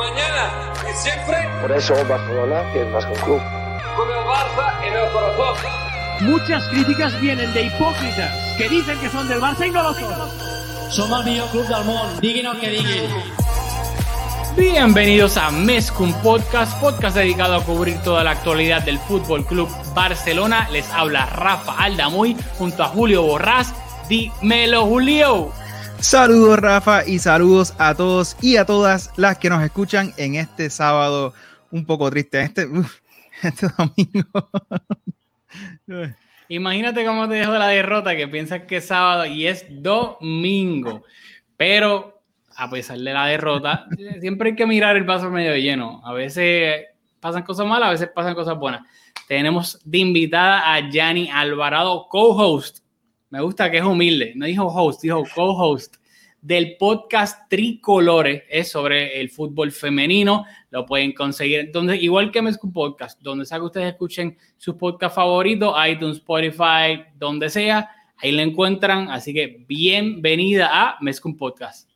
mañana y siempre. Por eso Barcelona es más que un club. Con el Barça en el corazón. Muchas críticas vienen de hipócritas que dicen que son del Barça y no lo son. Som el millor club del diguin el que diguin. Bienvenidos a Mezcum Podcast, podcast dedicado a cubrir toda la actualidad del Fútbol Club Barcelona. Les habla Rafa Aldamuy junto a Julio Borrás. Dímelo, Julio. Saludos Rafa y saludos a todos y a todas las que nos escuchan en este sábado un poco triste, este, uf, este domingo. Imagínate cómo te dejo la derrota que piensas que es sábado y es domingo. Pero a pesar de la derrota, siempre hay que mirar el vaso medio lleno. A veces pasan cosas malas, a veces pasan cosas buenas. Tenemos de invitada a Yanni Alvarado, co-host. Me gusta que es humilde. No dijo host, dijo co-host del podcast Tricolores. Es sobre el fútbol femenino. Lo pueden conseguir donde, igual que Mezcum Podcast, donde sea que ustedes escuchen sus podcasts favoritos, iTunes, Spotify, donde sea. Ahí lo encuentran. Así que bienvenida a Mezcum Podcast.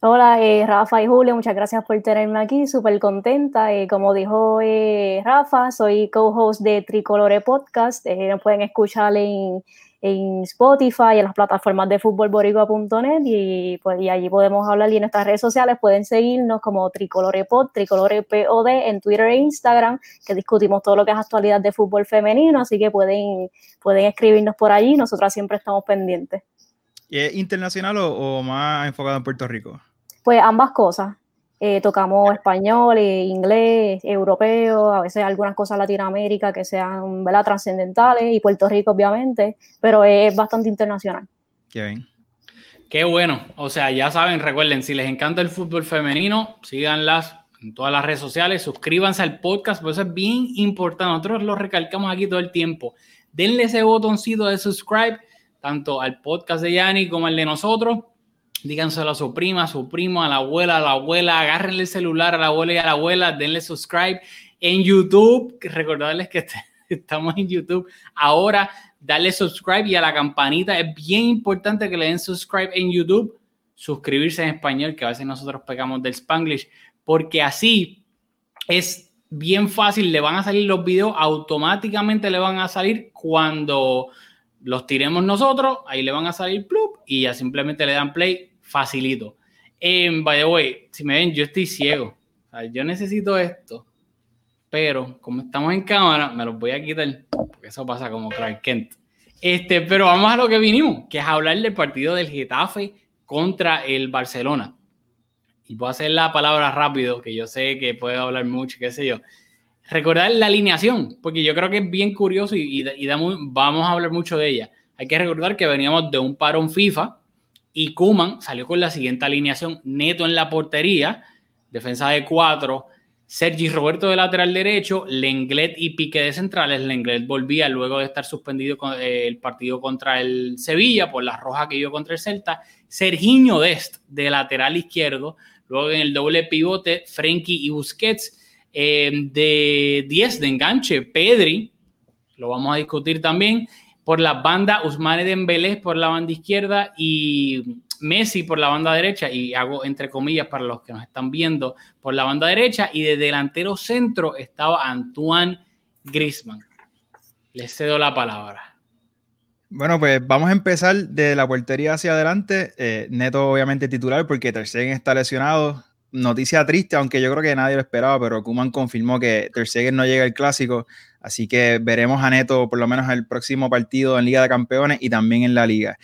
Hola, eh, Rafa y Julio, muchas gracias por tenerme aquí, súper contenta. Eh, como dijo eh, Rafa, soy co-host de Tricolore Podcast. Eh, nos pueden escuchar en, en Spotify, en las plataformas de futbolboricua.net y, pues, y allí podemos hablar. Y en nuestras redes sociales pueden seguirnos como Tricolore Pod, Tricolore POD en Twitter e Instagram, que discutimos todo lo que es actualidad de fútbol femenino, así que pueden, pueden escribirnos por allí. Nosotras siempre estamos pendientes. ¿Y ¿Es internacional o, o más enfocado en Puerto Rico? Pues ambas cosas. Eh, tocamos español, eh, inglés, europeo, a veces algunas cosas Latinoamérica que sean ¿verdad? trascendentales y Puerto Rico obviamente, pero es bastante internacional. Qué bien. Qué bueno. O sea, ya saben, recuerden, si les encanta el fútbol femenino, síganlas en todas las redes sociales, suscríbanse al podcast, porque eso es bien importante. Nosotros lo recalcamos aquí todo el tiempo. Denle ese botoncito de subscribe, tanto al podcast de Yanni como al de nosotros díganselo a su prima, a su primo, a la abuela, a la abuela, agárrenle el celular a la abuela y a la abuela, denle subscribe en YouTube, recordarles que estamos en YouTube ahora, darle subscribe y a la campanita, es bien importante que le den subscribe en YouTube, suscribirse en español, que a veces nosotros pegamos del Spanglish, porque así es bien fácil, le van a salir los videos, automáticamente le van a salir cuando los tiremos nosotros, ahí le van a salir plup y ya simplemente le dan play facilito. Eh, by the way, si me ven, yo estoy ciego. O sea, yo necesito esto, pero como estamos en cámara, me los voy a quitar, porque eso pasa como Clark Kent. Este, pero vamos a lo que vinimos, que es hablar del partido del Getafe contra el Barcelona. Y voy a hacer la palabra rápido, que yo sé que puedo hablar mucho, qué sé yo. Recordar la alineación, porque yo creo que es bien curioso y, y, y vamos a hablar mucho de ella. Hay que recordar que veníamos de un parón FIFA, y Kuman salió con la siguiente alineación: Neto en la portería, defensa de cuatro, Sergi Roberto de lateral derecho, Lenglet y Pique de centrales. Lenglet volvía luego de estar suspendido con el partido contra el Sevilla por la roja que dio contra el Celta. Serginho Dest de lateral izquierdo. Luego en el doble pivote, Frenkie y Busquets. Eh, de 10 de enganche, Pedri, lo vamos a discutir también por la banda, Usmane Dembélé por la banda izquierda y Messi por la banda derecha, y hago entre comillas para los que nos están viendo, por la banda derecha, y de delantero centro estaba Antoine Griezmann. Les cedo la palabra. Bueno, pues vamos a empezar de la portería hacia adelante. Eh, Neto, obviamente, titular, porque Ter Stegen está lesionado. Noticia triste, aunque yo creo que nadie lo esperaba, pero Kuman confirmó que Ter Stegen no llega al clásico. Así que veremos a Neto por lo menos el próximo partido en Liga de Campeones y también en la Liga.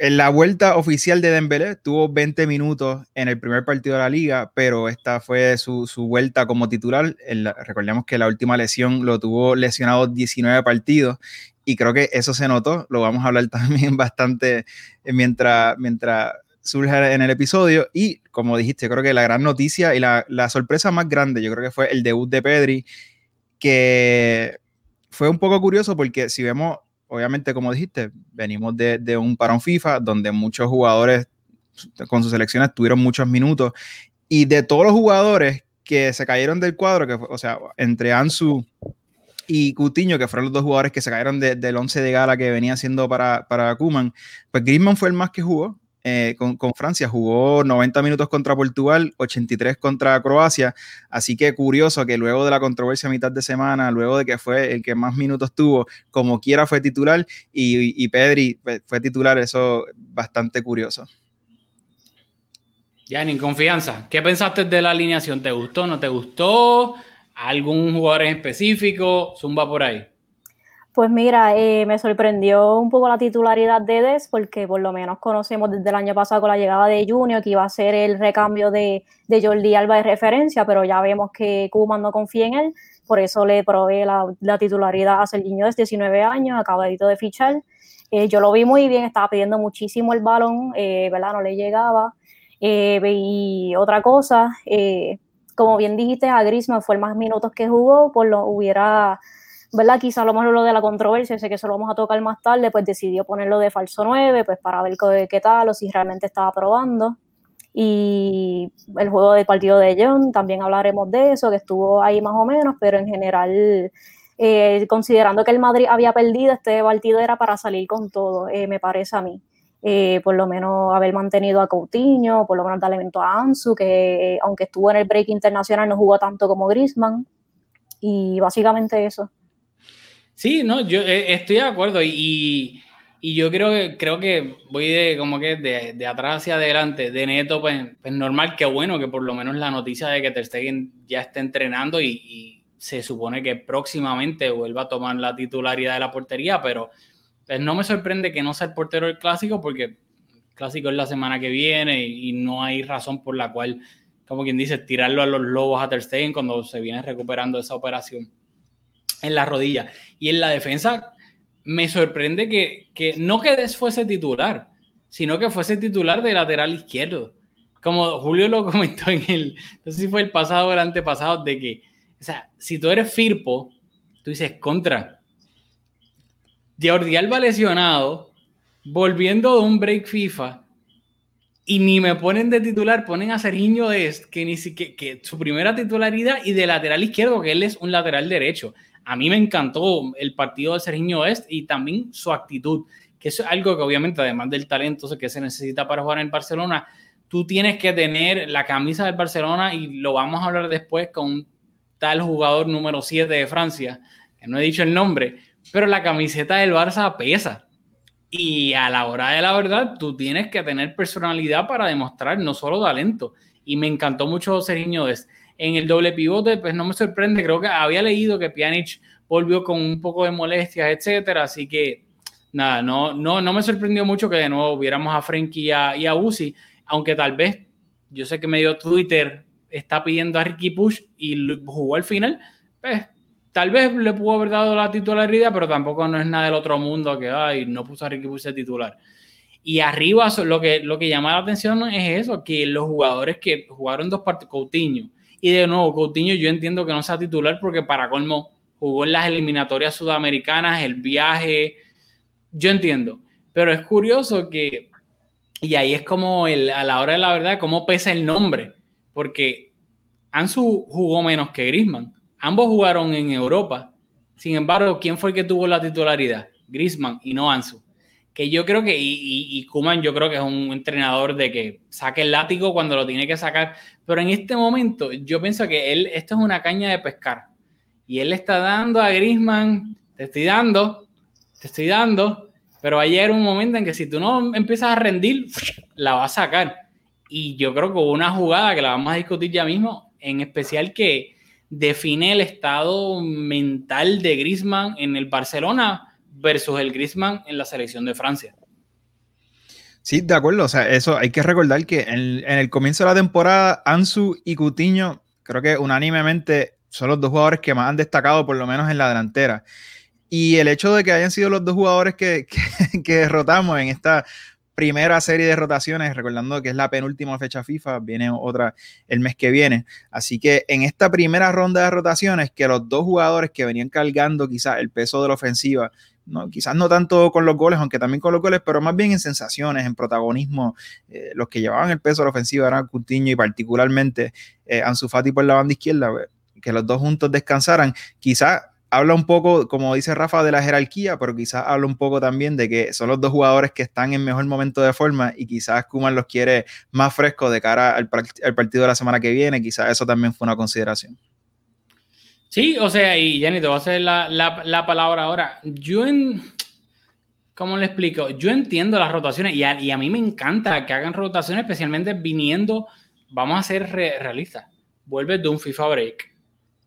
En la vuelta oficial de Dembélé tuvo 20 minutos en el primer partido de la liga, pero esta fue su, su vuelta como titular. El, recordemos que la última lesión lo tuvo lesionado 19 partidos y creo que eso se notó. Lo vamos a hablar también bastante mientras, mientras surge en el episodio. Y como dijiste, creo que la gran noticia y la, la sorpresa más grande, yo creo que fue el debut de Pedri que fue un poco curioso porque si vemos, obviamente, como dijiste, venimos de, de, un parón FIFA donde muchos jugadores con sus selecciones tuvieron muchos minutos y de todos los jugadores que se cayeron del cuadro, que o sea, entre Ansu y Coutinho, que fueron los dos jugadores que se cayeron de, del 11 de gala que venía haciendo para, para Kuman, pues Griezmann fue el más que jugó, eh, con, Francia, jugó 90 minutos contra Portugal, 83 contra Croacia, así que curioso que luego de la controversia a mitad de semana, luego de que fue el que más minutos tuvo, como quiera fue titular y, Pedri fue titular, eso bastante curioso. Ya, confianza. ¿Qué pensaste de la alineación? ¿Te gustó? ¿No te gustó? ¿Algún jugador en específico? Zumba por ahí. Pues mira, eh, me sorprendió un poco la titularidad de Des, porque por lo menos conocemos desde el año pasado con la llegada de Junior que iba a ser el recambio de, Jordi Alba de referencia, pero ya vemos que Kuman no confía en él, por eso le provee la, titularidad a Serginho de 19 años, acabadito de fichar. Eh, yo lo vi muy bien, estaba pidiendo muchísimo el balón, eh, ¿verdad? No le llegaba. y otra cosa, como bien dijiste, a Griezmann fue el más minutos que jugó, por lo hubiera ¿verdad? Quizá a lo mejor lo de la controversia, sé que eso lo vamos a tocar más tarde, pues decidió ponerlo de falso 9, pues para ver qué, tal o si realmente estaba probando. Y el juego del partido de John, también hablaremos de eso, que estuvo ahí más o menos, pero en general, eh, considerando que el Madrid había perdido, este partido era para salir con todo, eh, me parece a mí. Eh, por lo menos haber mantenido a Coutinho, por lo menos darle evento a Ansu, que aunque estuvo en el break internacional no jugó tanto como Griezmann. Y básicamente eso. Sí, no, yo eh, estoy de acuerdo y, y, yo creo que, creo que voy de como que de, de atrás hacia adelante, de neto, pues, pues, normal, que bueno que por lo menos la noticia de que Ter Stegen ya está entrenando y, se supone que próximamente vuelva a tomar la titularidad de la portería, pero pues no me sorprende que no sea el portero del clásico porque el clásico es la semana que viene y, no hay razón por la cual, como quien dice, tirarlo a los lobos a Ter Stegen cuando se viene recuperando esa operación en la rodilla. Y en la defensa me sorprende que, que no que fuese titular, sino que fuese titular de lateral izquierdo. Como Julio lo comentó en el, no sé si fue el pasado o el antepasado, de que, o sea, si tú eres Firpo, tú dices contra. Jordi Alba lesionado, volviendo de un break FIFA, y ni me ponen de titular, ponen a Serginho Dest, que ni siquiera, que su primera titularidad, y de lateral izquierdo, que él es un lateral derecho a mí me encantó el partido de Serginho West y también su actitud, que es algo que obviamente además del talento que se necesita para jugar en Barcelona, tú tienes que tener la camisa del Barcelona y lo vamos a hablar después con tal jugador número 7 de Francia, que no he dicho el nombre, pero la camiseta del Barça pesa. Y a la hora de la verdad, tú tienes que tener personalidad para demostrar no solo talento. Y me encantó mucho Serginho Dest en el doble pivote, pues no me sorprende. Creo que había leído que Pjanic volvió con un poco de molestias, etcétera. Así que nada, no, no, no me sorprendió mucho que de nuevo viéramos a Frenkie y a, y a Uzi, aunque tal vez yo sé que medio Twitter está pidiendo a Ricky Push y jugó al final. Pues tal vez le pudo haber dado la titularidad, pero tampoco no es nada del otro mundo que ay, no puso a Ricky Push de titular. Y arriba lo que, lo que llama la atención es eso, que los jugadores que jugaron dos partidos, Coutinho, y de nuevo, Coutinho yo entiendo que no sea titular porque para colmo jugó en las eliminatorias sudamericanas, el viaje, yo entiendo. Pero es curioso que, y ahí es como el, a la hora de la verdad, cómo pesa el nombre, porque Ansu jugó menos que Grisman. Ambos jugaron en Europa. Sin embargo, ¿quién fue el que tuvo la titularidad? Grisman y no Ansu que yo creo que, y, y, Kuman yo creo que es un entrenador de que saque el látigo cuando lo tiene que sacar, pero en este momento yo pienso que él, esto es una caña de pescar, y él le está dando a Grisman, te estoy dando, te estoy dando, pero va a llegar un momento en que si tú no empiezas a rendir, la va a sacar. Y yo creo que hubo una jugada que la vamos a discutir ya mismo, en especial que define el estado mental de Grisman en el Barcelona versus el Griezmann en la selección de Francia. Sí, de acuerdo. O sea, eso hay que recordar que en, el comienzo de la temporada, Ansu y Coutinho, creo que unánimemente son los dos jugadores que más han destacado, por lo menos en la delantera. Y el hecho de que hayan sido los dos jugadores que, que derrotamos en esta primera serie de rotaciones, recordando que es la penúltima fecha FIFA, viene otra el mes que viene. Así que en esta primera ronda de rotaciones, que los dos jugadores que venían cargando quizás el peso de la ofensiva no, quizás no tanto con los goles, aunque también con los goles, pero más bien en sensaciones, en protagonismo. Eh, los que llevaban el peso de la ofensiva eran Coutinho y particularmente eh, Ansu Fati por la banda izquierda, pues, que los dos juntos descansaran. Quizás habla un poco, como dice Rafa, de la jerarquía, pero quizás habla un poco también de que son los dos jugadores que están en mejor momento de forma y quizás Kuman los quiere más frescos de cara al, partido de la semana que viene. Quizás eso también fue una consideración. Sí, o sea, y Jenny, te voy a hacer la, palabra ahora. Yo en. ¿Cómo le explico? Yo entiendo las rotaciones y a, y a mí me encanta que hagan rotaciones, especialmente viniendo. Vamos a ser realistas. Vuelves de un FIFA break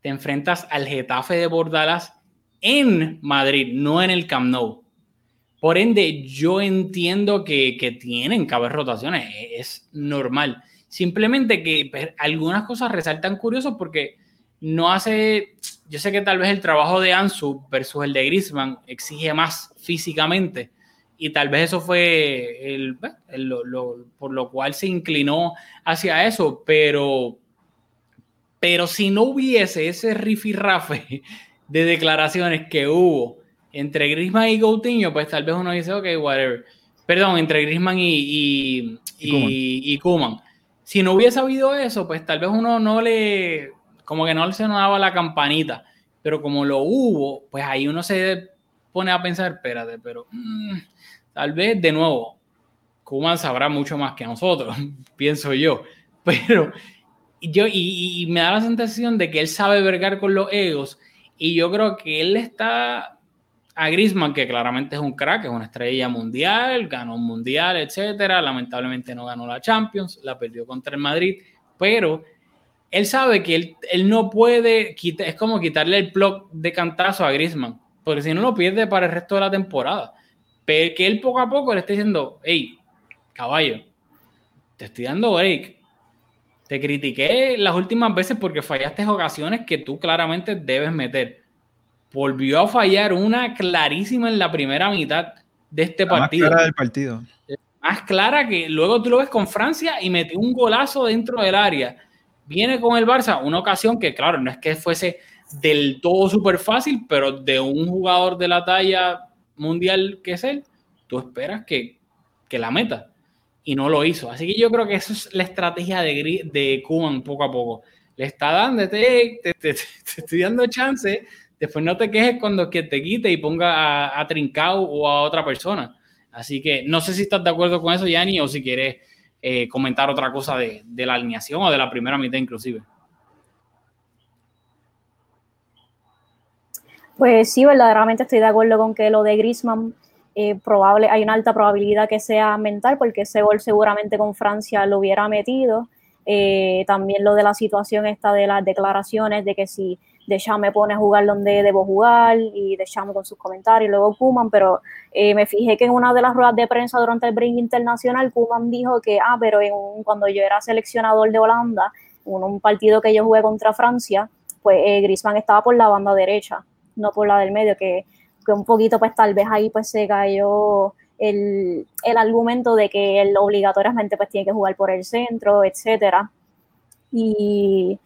te enfrentas al Getafe de Bordalas en Madrid, no en el Camp Nou. Por ende, yo entiendo que, que tienen que haber rotaciones, es normal. Simplemente que pues, algunas cosas resaltan curiosos porque no hace, yo sé que tal vez el trabajo de Ansu versus el de Griezmann exige más físicamente y tal vez eso fue el, por lo cual se inclinó hacia eso, pero pero si no hubiese ese rifirrafe de declaraciones que hubo entre Grisman y Coutinho, pues tal vez uno dice, ok, whatever. Perdón, entre Grisman y, y, Kuman. Si no hubiese habido eso, pues tal vez uno no le, como que no le sonaba la campanita. Pero como lo hubo, pues ahí uno se pone a pensar, espérate, pero mm, tal vez de nuevo, Kuman sabrá mucho más que nosotros, pienso yo. Pero y, yo, y, me da la sensación de que él sabe vergar con los egos y yo creo que él está a Griezmann, que claramente es un crack, es una estrella mundial, ganó un mundial, etcétera. Lamentablemente no ganó la Champions, la perdió contra el Madrid, pero él sabe que él, él no puede, es como quitarle el plug de cantazo a Griezmann, porque si no lo pierde para el resto de la temporada. Pero que él poco a poco le está diciendo, hey, caballo, te estoy dando break, te critiqué las últimas veces porque fallaste ocasiones que tú claramente debes meter. Volvió a fallar una clarísima en la primera mitad de este partido. Más clara del partido. Más clara que luego tú lo ves con Francia y metió un golazo dentro del área. Viene con el Barça, una ocasión que, claro, no es que fuese del todo súper fácil, pero de un jugador de la talla mundial que es él, tú esperas que, que la meta y no lo hizo. Así que yo creo que eso es la estrategia de, de Kuman poco a poco. Le está dando, te, te, estoy dando chance, después no te quejes cuando que te quite y ponga a, Trincao o a otra persona. Así que no sé si estás de acuerdo con eso, Yanni, o si quieres eh, comentar otra cosa de, de, la alineación o de la primera mitad inclusive. Pues sí, verdaderamente estoy de acuerdo con que lo de Grisman eh, probable, hay una alta probabilidad que sea mental porque ese gol seguramente con Francia lo hubiera metido. Eh, también lo de la situación esta de las declaraciones de que si Deschamps me pone a jugar donde debo jugar y Deschamps con sus comentarios, luego Kuman, pero eh, me fijé que en una de las ruedas de prensa durante el Bring Internacional, Kuman dijo que, ah, pero cuando yo era seleccionador de Holanda, en un partido que yo jugué contra Francia, pues eh, Griezmann estaba por la banda derecha, no por la del medio, que que un poquito pues tal vez ahí pues se cayó el, el argumento de que él obligatoriamente pues tiene que jugar por el centro, etcétera. Y,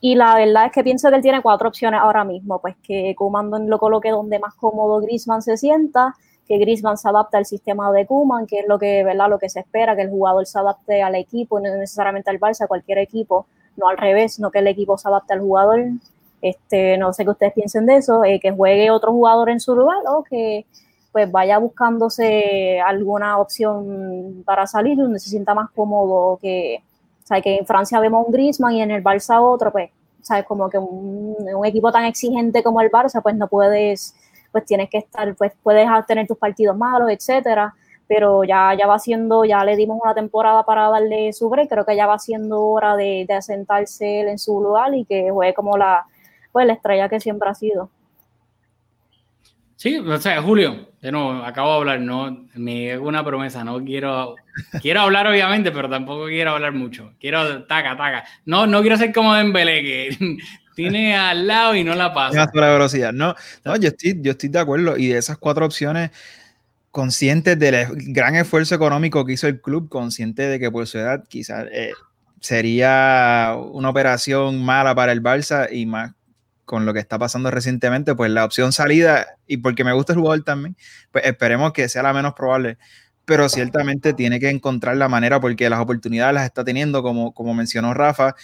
y, la verdad es que pienso que él tiene cuatro opciones ahora mismo, pues que Kuman lo coloque donde más cómodo Grisman se sienta, que Grisman se adapte al sistema de Kuman, que es lo que, ¿verdad? lo que se espera, que el jugador se adapte al equipo, no necesariamente al Barça, cualquier equipo, no al revés, no que el equipo se adapte al jugador. Este, no sé qué ustedes piensen de eso, eh, que juegue otro jugador en su lugar o que pues vaya buscándose alguna opción para salir donde se sienta más cómodo que, o que en Francia vemos un Griezmann y en el Barça otro, pues, sabes, como que un, un, equipo tan exigente como el Barça, pues no puedes, pues tienes que estar, pues puedes tener tus partidos malos, etcétera, pero ya, ya va siendo, ya le dimos una temporada para darle su break, creo que ya va siendo hora de, de asentarse él en su lugar y que juegue como la, pues la estrella que siempre ha sido. Sí, o sea, Julio, de nuevo, acabo de hablar, no me hago una promesa, no quiero, quiero hablar obviamente, pero tampoco quiero hablar mucho. Quiero taca, taca. No, no quiero ser como Dembélé, que tiene al lado y no la pasa. la velocidad. No, no yo, estoy, yo estoy de acuerdo. Y de esas cuatro opciones, conscientes del gran esfuerzo económico que hizo el club, consciente de que por su edad quizás eh, sería una operación mala para el Barça y más con lo que está pasando recientemente, pues la opción salida, y porque me gusta el jugador también, pues esperemos que sea la menos probable. Pero ciertamente tiene que encontrar la manera porque las oportunidades las está teniendo, como, como mencionó Rafa.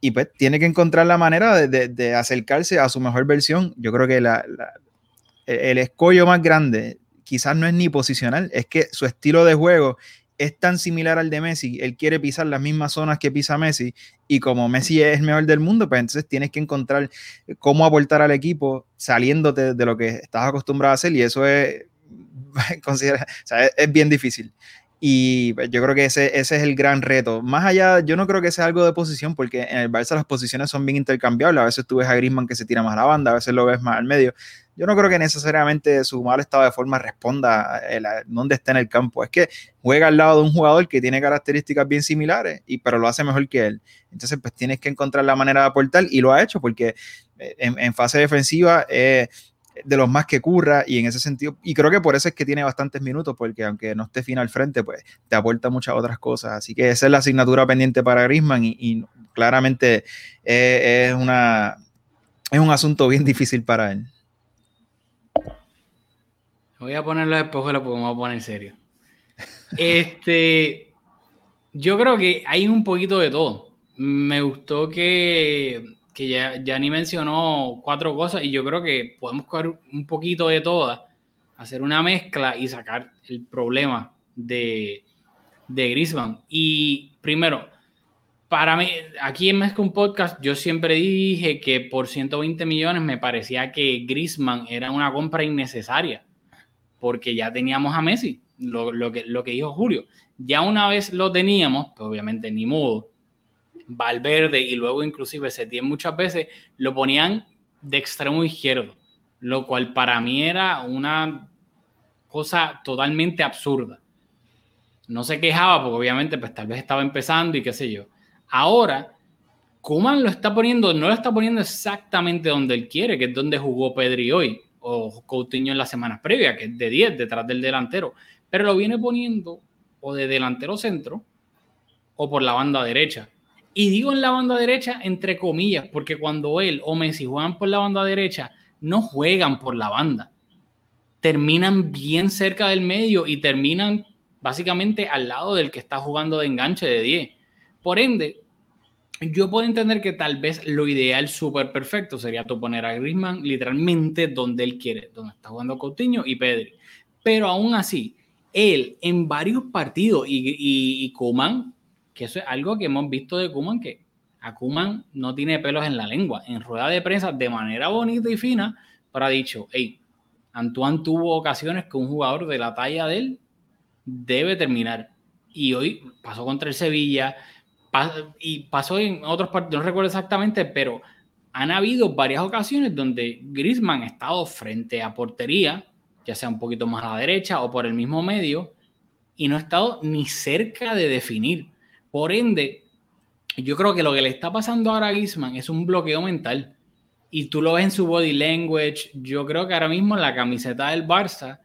y pues tiene que encontrar la manera de, de, acercarse a su mejor versión. Yo creo que la, el escollo más grande quizás no es ni posicional, es que su estilo de juego es tan similar al de Messi, él quiere pisar las mismas zonas que pisa Messi y como Messi es el mejor del mundo, pues entonces tienes que encontrar cómo aportar al equipo saliéndote de lo que estás acostumbrado a hacer y eso es, considera, es, bien difícil. Y pues, yo creo que ese, ese es el gran reto. Más allá, yo no creo que sea algo de posición, porque en el Barça las posiciones son bien intercambiables. A veces tú ves a Griezmann que se tira más a la banda, a veces lo ves más al medio yo no creo que necesariamente su mal estado de forma responda a, dónde está en el campo. Es que juega al lado de un jugador que tiene características bien similares, y, pero lo hace mejor que él. Entonces, pues tienes que encontrar la manera de aportar y lo ha hecho porque eh, en, fase defensiva es de los más que curra y en ese sentido, y creo que por eso es que tiene bastantes minutos, porque aunque no esté fino al frente, pues te aporta muchas otras cosas. Así que esa es la asignatura pendiente para Grisman y, claramente es, una, es un asunto bien difícil para él. Voy a ponerlo después, porque vamos a poner serio. Este, yo creo que hay un poquito de todo. Me gustó que, que ya, ni mencionó cuatro cosas y yo creo que podemos coger un poquito de todas, hacer una mezcla y sacar el problema de, de. Y primero, para mí, aquí en Mezcla un Podcast, yo siempre dije que por 120 millones me parecía que Griezmann era una compra innecesaria porque ya teníamos a Messi, lo, que, dijo Julio. Ya una vez lo teníamos, pues obviamente ni modo, Valverde y luego inclusive Setién muchas veces lo ponían de extremo izquierdo, lo cual para mí era una cosa totalmente absurda. No se quejaba porque obviamente pues tal vez estaba empezando y qué sé yo. Ahora, Kuman lo está poniendo, no lo está poniendo exactamente donde él quiere, que es donde jugó Pedri hoy o Coutinho en las semanas previas, que es de 10 detrás del delantero, pero lo viene poniendo o de delantero centro o por la banda derecha. Y digo en la banda derecha entre comillas, porque cuando él o Messi juegan por la banda derecha, no juegan por la banda. Terminan bien cerca del medio y terminan básicamente al lado del que está jugando de enganche de 10. Por ende, yo puedo entender que tal vez lo ideal súper perfecto sería tú poner a Griezmann literalmente donde él quiere, donde está jugando Coutinho y Pedri. Pero aún así, él en varios partidos y, y, Kuman, que eso es algo que hemos visto de Kuman, que a Kuman no tiene pelos en la lengua. En rueda de prensa, de manera bonita y fina, pero ha dicho, hey, Antoine tuvo ocasiones que un jugador de la talla de él debe terminar. Y hoy pasó contra el Sevilla, y pasó en otros partidos, no recuerdo exactamente, pero han habido varias ocasiones donde Griezmann ha estado frente a portería, ya sea un poquito más a la derecha o por el mismo medio, y no ha estado ni cerca de definir. Por ende, yo creo que lo que le está pasando ahora a Griezmann es un bloqueo mental. Y tú lo ves en su body language. Yo creo que ahora mismo la camiseta del Barça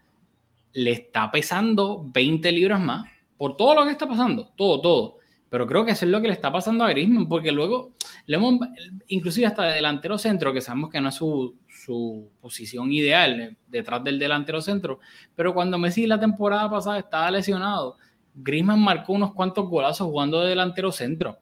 le está pesando 20 libras más por todo lo que está pasando. Todo, todo. Pero creo que eso es lo que le está pasando a Griezmann, porque luego, le hemos, inclusive hasta de delantero centro, que sabemos que no es su, su posición ideal eh, detrás del delantero centro, pero cuando Messi la temporada pasada estaba lesionado, Griezmann marcó unos cuantos golazos jugando de delantero centro.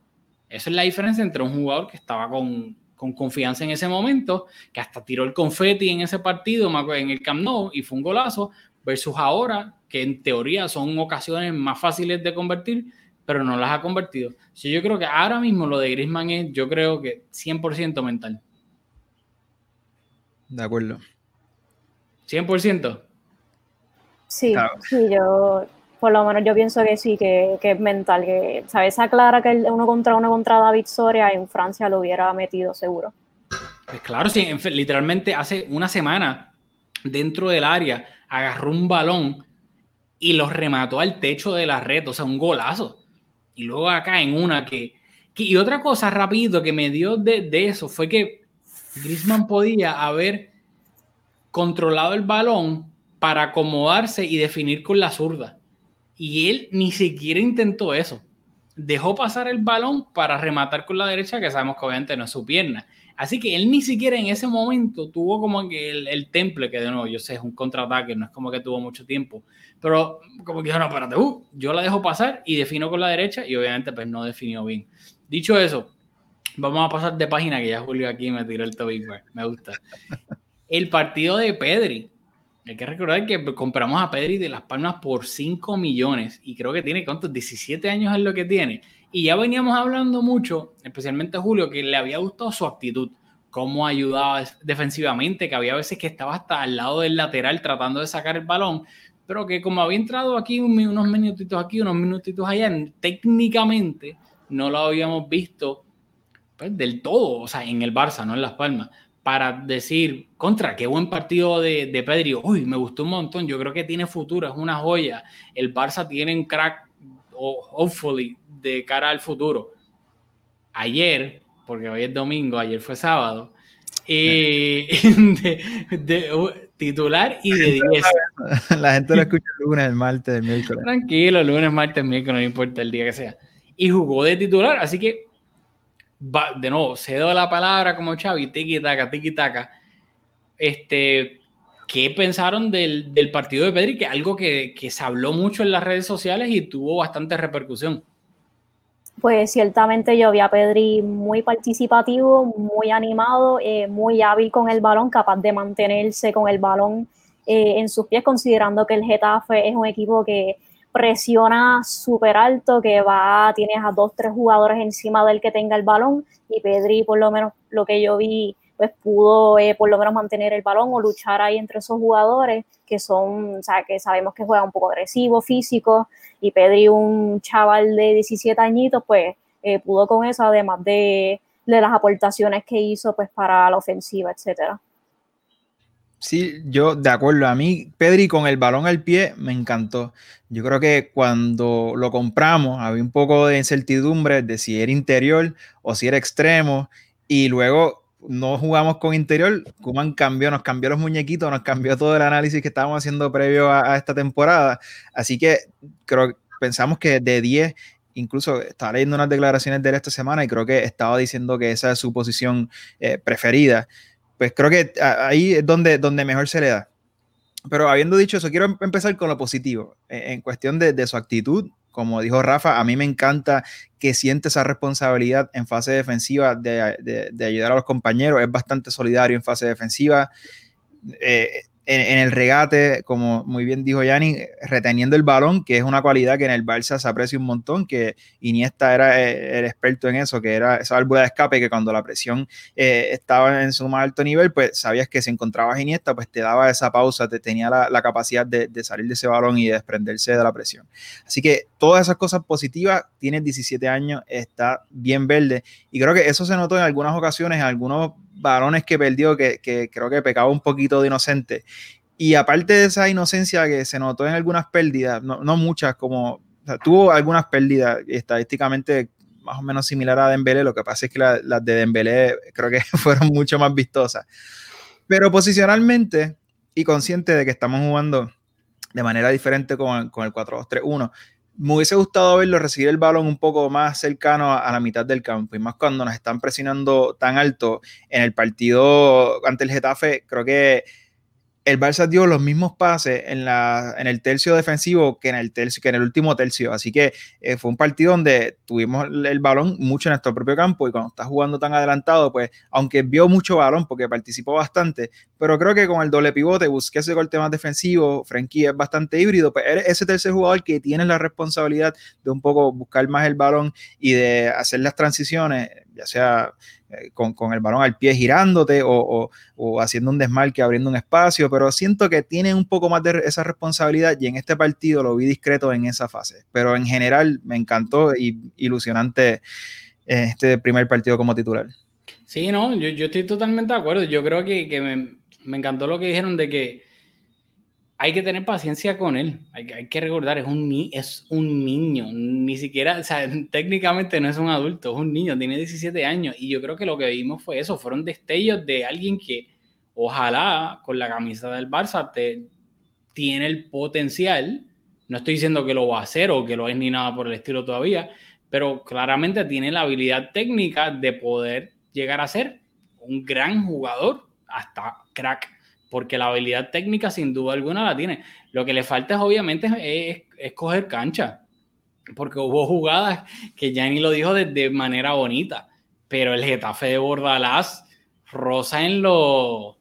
Esa es la diferencia entre un jugador que estaba con, con confianza en ese momento, que hasta tiró el confeti en ese partido en el Camp Nou y fue un golazo, versus ahora, que en teoría son ocasiones más fáciles de convertir, pero no las ha convertido. Sí, yo creo que ahora mismo lo de Griezmann es, yo creo que 100% mental. De acuerdo. 100%. Sí, sí, yo por lo menos yo pienso que sí, que, es mental, que sabes esa clara que uno contra uno contra David Soria en Francia lo hubiera metido seguro. Pues claro, sí, literalmente hace una semana dentro del área agarró un balón y lo remató al techo de la red, o sea, un golazo. Y luego acá en una que, Y otra cosa rápido que me dio de, eso fue que Griezmann podía haber controlado el balón para acomodarse y definir con la zurda. Y él ni siquiera intentó eso. Dejó pasar el balón para rematar con la derecha, que sabemos que obviamente no es su pierna. Así que él ni siquiera en ese momento tuvo como que el, temple, que de nuevo yo sé, es un contraataque, no es como que tuvo mucho tiempo, pero como que dijo, no, espérate, uh, yo la dejo pasar y defino con la derecha y obviamente pues no definió bien. Dicho eso, Vamos a pasar de página que ya Julio aquí me tiró el topic Me gusta. El partido de Pedri. Hay que recordar que compramos a Pedri de Las Palmas por 5 millones y creo que tiene, ¿cuántos? 17 años es lo que tiene. Y ya veníamos hablando mucho, especialmente Julio, que le había gustado su actitud, cómo ayudaba defensivamente, que había veces que estaba hasta al lado del lateral tratando de sacar el balón, pero que como había entrado aquí unos minutitos aquí, unos minutitos allá, técnicamente no lo habíamos visto pues, del todo, o sea, en el Barça, no en Las Palmas, para decir, contra, qué buen partido de, de Pedri, uy, me gustó un montón, yo creo que tiene futuro, es una joya, el Barça tiene un crack, o hopefully, de cara al futuro. Ayer, porque hoy es domingo, ayer fue sábado, eh, de, titular y de 10. La gente lo escucha el lunes, el martes, el miércoles. Tranquilo, lunes, martes, miércoles, no importa el día que sea. Y jugó de titular, así que de nuevo, cedo la palabra como Xavi, tiki taka, tiki taka. Este, ¿qué pensaron del, del, partido de Pedri? Que algo que, que, se habló mucho en las redes sociales y tuvo bastante repercusión. Pues ciertamente yo vi a Pedri muy participativo, muy animado, eh, muy hábil con el balón, capaz de mantenerse con el balón eh, en sus pies, considerando que el Getafe es un equipo que presiona súper alto, que va, tienes a dos, tres jugadores encima del que tenga el balón y Pedri, por lo menos lo que yo vi, pues pudo eh, por lo menos mantener el balón o luchar ahí entre esos jugadores que son, o sea, que sabemos que juega un poco agresivo, físico, y Pedri, un chaval de 17 añitos, pues eh, pudo con eso, además de, de las aportaciones que hizo pues para la ofensiva, etcétera. Sí, yo de acuerdo. A mí, Pedri con el balón al pie me encantó. Yo creo que cuando lo compramos había un poco de incertidumbre de si era interior o si era extremo. Y luego no jugamos con interior. Kuman cambió, nos cambió los muñequitos, nos cambió todo el análisis que estábamos haciendo previo a, esta temporada. Así que creo pensamos que de 10 incluso estaba leyendo unas declaraciones de él esta semana y creo que estaba diciendo que esa es su posición eh, preferida pues creo que ahí es donde, donde mejor se le da. Pero habiendo dicho eso, quiero em-, empezar con lo positivo, e-, en cuestión de, su actitud. Como dijo Rafa, a mí me encanta que siente esa responsabilidad en fase defensiva de, de ayudar a los compañeros. Es bastante solidario en fase defensiva. Eh, en, el regate, como muy bien dijo Yanni, reteniendo el balón, que es una cualidad que en el Barça se aprecia un montón, que Iniesta era eh, el, experto en eso, que era esa válvula de escape, que cuando la presión eh, estaba en su más alto nivel, pues sabías que si encontrabas Iniesta, pues te daba esa pausa, te tenía la, capacidad de, salir de ese balón y de desprenderse de la presión. Así que todas esas cosas positivas, tiene 17 años, está bien verde, y creo que eso se notó en algunas ocasiones, en algunos varones que perdió, que, creo que pecaba un poquito de inocente. Y aparte de esa inocencia que se notó en algunas pérdidas, no, muchas, como tuvo algunas pérdidas estadísticamente más o menos similar a Dembélé, lo que pasa es que las de Dembélé creo que fueron mucho más vistosas. Pero posicionalmente y consciente de que estamos jugando de manera diferente con, con el 4-2-3-1, me hubiese gustado verlo recibir el balón un poco más cercano a, la mitad del campo y más cuando nos están presionando tan alto en el partido ante el Getafe, creo que el Barça dio los mismos pases en, el tercio defensivo que en el, tercio, que en el último tercio. Así que eh, fue un partido donde tuvimos el balón mucho en nuestro propio campo y cuando está jugando tan adelantado, pues aunque vio mucho balón porque participó bastante, pero creo que con el doble pivote busqué ese corte más defensivo, Frenkie es bastante híbrido, pues ese tercer jugador que tiene la responsabilidad de un poco buscar más el balón y de hacer las transiciones, ya sea eh, con, con, el balón al pie girándote o, o, haciendo un desmarque, abriendo un espacio, pero siento que tiene un poco más de esa responsabilidad y en este partido lo vi discreto en esa fase. Pero en general me encantó y ilusionante este primer partido como titular. Sí, no, yo, yo estoy totalmente de acuerdo. Yo creo que, que me, me encantó lo que dijeron de que hay que tener paciencia con él. Hay, que recordar, es un, es un niño, ni siquiera, o sea, técnicamente no es un adulto, es un niño, tiene 17 años. Y yo creo que lo que vimos fue eso, fueron destellos de alguien que ojalá con la camisa del Barça te, tiene el potencial. No estoy diciendo que lo va a hacer o que lo es ni nada por el estilo todavía, pero claramente tiene la habilidad técnica de poder llegar a ser un gran jugador, hasta crack porque la habilidad técnica sin duda alguna la tiene. Lo que le falta es obviamente es, es coger cancha, porque hubo jugadas que Yanni lo dijo de, manera bonita. pero el Getafe de Bordalás rosa en lo,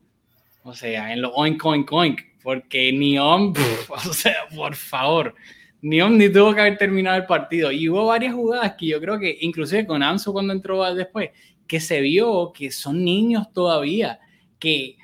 o sea, en lo oink, oink, oink, porque Neon, o sea, por favor, Neon ni tuvo que haber terminado el partido. Y hubo varias jugadas que yo creo que, inclusive con Anso cuando entró después, que se vio que son niños todavía, que,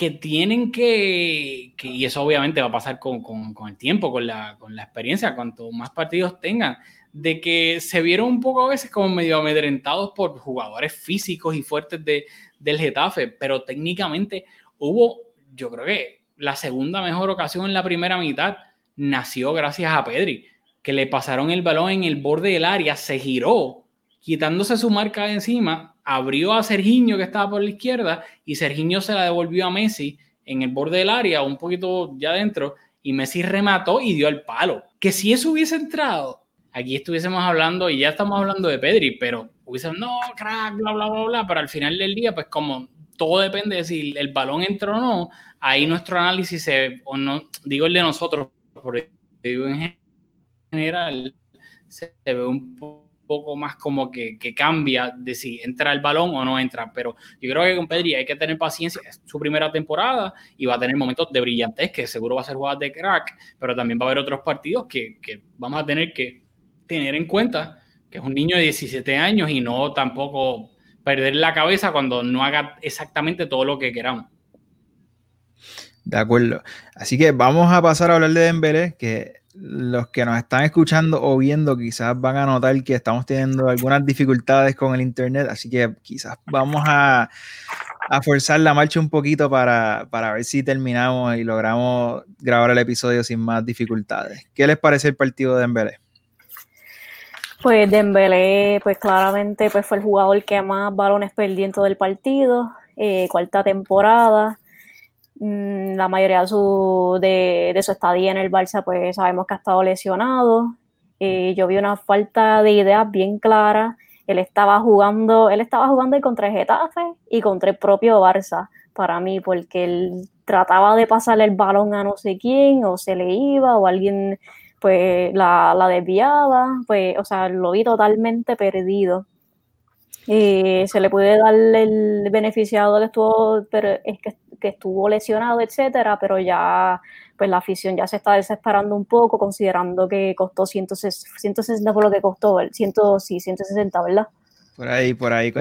que tienen que, y eso obviamente va a pasar con, con, con el tiempo, con la, con la experiencia, cuanto más partidos tengan, de que se vieron un poco a veces como medio amedrentados por jugadores físicos y fuertes de, del Getafe, pero técnicamente hubo, yo creo que la segunda mejor ocasión en la primera mitad nació gracias a Pedri, que le pasaron el balón en el borde del área, se giró, quitándose su marca de encima, abrió a Serginho que estaba por la izquierda y Serginho se la devolvió a Messi en el borde del área, un poquito ya adentro, y Messi remató y dio el palo. Que si eso hubiese entrado, aquí estuviésemos hablando, y ya estamos hablando de Pedri, pero hubiesen, no, crack, bla, bla, bla, bla, pero al final del día, pues como todo depende de si el balón entró o no, ahí nuestro análisis, se, o no, digo el de nosotros, porque digo en general, se ve un poco más como que, que, cambia de si entra el balón o no entra. Pero yo creo que con Pedri hay que tener paciencia. Es su primera temporada y va a tener momentos de brillantez, que seguro va a ser jugadas de crack, pero también va a haber otros partidos que, que vamos a tener que tener en cuenta que es un niño de 17 años y no tampoco perder la cabeza cuando no haga exactamente todo lo que queramos. De acuerdo. Así que vamos a pasar a hablar de Dembélé, que los que nos están escuchando o viendo quizás van a notar que estamos teniendo algunas dificultades con el internet, así que quizás vamos a, forzar la marcha un poquito para, para, ver si terminamos y logramos grabar el episodio sin más dificultades. ¿Qué les parece el partido de Dembélé? Pues Dembélé, pues claramente pues fue el jugador que más balones perdió en todo el partido, eh, cuarta temporada. Mm, la mayoría de su, de, su estadía en el Barça, pues sabemos que ha estado lesionado. Eh, yo vi una falta de ideas bien clara. Él estaba jugando, él estaba jugando contra el Getafe y contra el propio Barça, para mí, porque él trataba de pasarle el balón a no sé quién, o se le iba, o alguien pues la, la desviaba, pues, o sea, lo vi totalmente perdido. Eh, se le puede dar el beneficiado que estuvo, pero es que, que, estuvo lesionado, etcétera, pero ya pues la afición ya se está desesperando un poco, considerando que costó 160, 160 por lo que costó, el 100, sí, 160, ¿verdad? Por ahí, por ahí.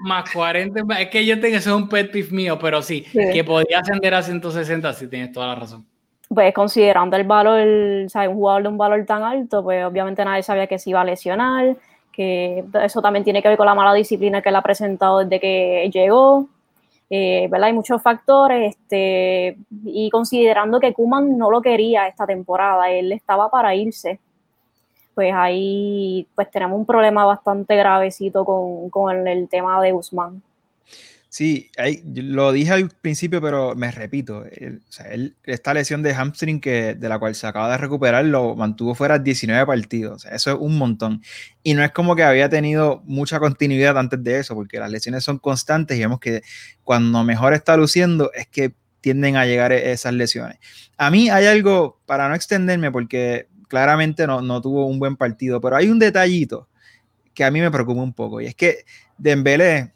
más 40, es que yo tengo ese un pet peeve mío, pero sí, sí, que podía ascender a 160, sí tienes toda la razón pues considerando el valor, o sea, un jugador de un valor tan alto, pues obviamente nadie sabía que se iba a lesionar, que eso también tiene que ver con la mala disciplina que él ha presentado desde que llegó, eh, ¿verdad? Hay muchos factores, este, y considerando que Kuman no lo quería esta temporada, él estaba para irse, pues ahí pues tenemos un problema bastante gravecito con, con el, el tema de Guzmán. Sí, ahí, lo dije al principio, pero me repito, o sea, él, esta lesión de hamstring que, de la cual se acaba de recuperar lo mantuvo fuera 19 partidos, o sea, eso es un montón. Y no es como que había tenido mucha continuidad antes de eso, porque las lesiones son constantes y vemos que cuando mejor está luciendo es que tienden a llegar e, esas lesiones. A mí hay algo, para no extenderme, porque claramente no, no tuvo un buen partido, pero hay un detallito que a mí me preocupa un poco, y es que Dembélé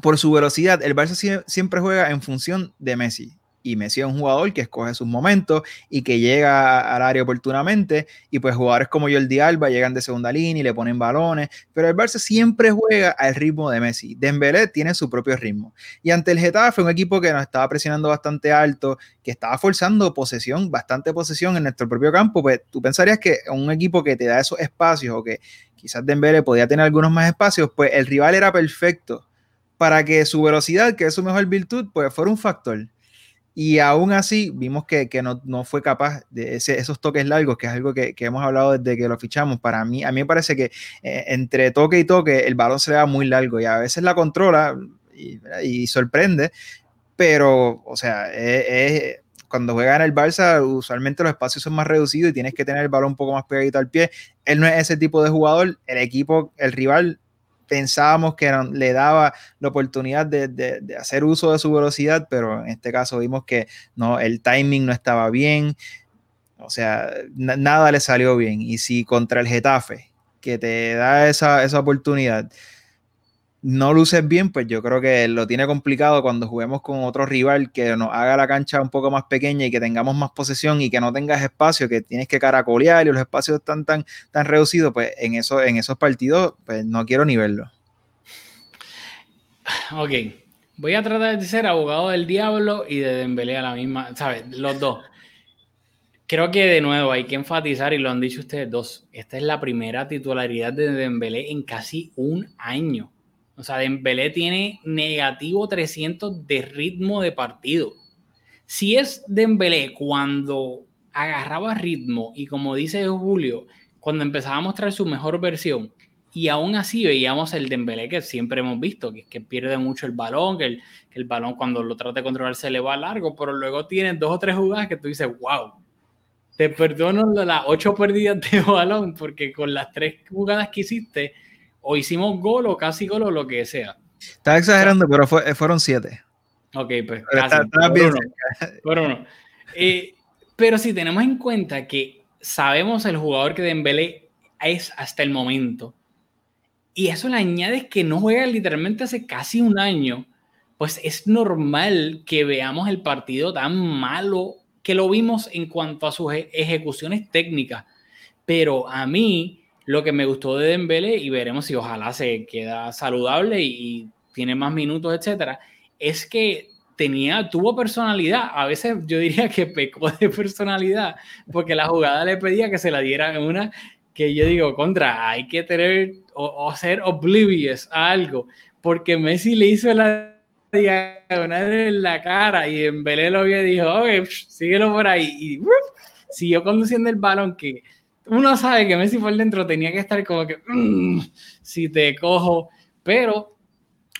por su velocidad, el Barça siempre juega en función de Messi. Y Messi es un jugador que escoge sus momentos y que llega al área oportunamente. Y pues jugadores como Jordi Alba llegan de segunda línea y le ponen balones. Pero el Barça siempre juega al ritmo de Messi. Dembélé tiene su propio ritmo. Y ante el Getafe, un equipo que nos estaba presionando bastante alto, que estaba forzando posesión, bastante posesión en nuestro propio campo, pues tú pensarías que un equipo que te da esos espacios o que quizás Dembélé podía tener algunos más espacios, pues el rival era perfecto para que su velocidad, que es su mejor virtud, pues fuera un factor. Y aún así vimos que, no, fue capaz de ese, esos toques largos, que es algo que, hemos hablado desde que lo fichamos. Para mí, a mí me parece que eh, entre toque y toque el balón se le muy largo y a veces la controla y, sorprende, pero, o sea, cuando juega en el Barça, usualmente los espacios son más reducidos y tienes que tener el balón un poco más pegadito al pie. Él no es ese tipo de jugador, el equipo, el rival pensábamos que le daba la oportunidad de, hacer uso de su velocidad, pero en este caso vimos que no, el timing no estaba bien, o sea, nada le salió bien. Y si contra el Getafe que te da esa, esa oportunidad, no luces bien, pues yo creo que lo tiene complicado cuando juguemos con otro rival que nos haga la cancha un poco más pequeña y que tengamos más posesión y que no tengas espacio, que tienes que caracolear y los espacios están tan, tan reducidos, pues en, en esos partidos, pues no quiero ni verlo. Ok, voy a tratar de ser abogado del diablo y de Dembélé a la misma, ¿sabes? Los dos. Creo que de nuevo hay que enfatizar, y lo han dicho ustedes dos, esta es la primera titularidad de Dembélé en casi un año. O sea, Dembélé tiene negativo 300 de ritmo de partido. Si es Dembélé cuando agarraba ritmo y como dice Julio, cuando empezaba a mostrar su mejor versión y aún así veíamos el Dembélé que siempre hemos visto, que, pierde mucho el balón, que el, que el, balón cuando lo trata de controlar se le va largo, pero luego tiene dos o tres jugadas que tú dices, wow, te perdono las ocho pérdidas de balón porque con las tres jugadas que hiciste o hicimos gol o casi gol o lo que sea. Estaba exagerando, pero fueron siete. Ok, pues casi. por uno, eh, pero si tenemos en cuenta que sabemos el jugador que Dembélé es hasta el momento, y eso le añades que no juega literalmente hace casi un año, pues es normal que veamos el partido tan malo que lo vimos en cuanto a sus ejecuciones técnicas. Pero a mí, lo que me gustó de Dembélé, y veremos si ojalá se queda saludable y, tiene más minutos, etcétera, es que tenía, tuvo personalidad. A veces yo diría que pecó de personalidad, porque la jugada le pedía que se la diera en una que yo digo, contra, hay que tener o, ser oblivious a algo, porque Messi le hizo la diagonal en la cara y en Belé lo vio y dijo, ok, síguelo por ahí. Y siguió conduciendo el balón que uno sabe que Messi por dentro tenía que estar como que, mm, si te cojo, pero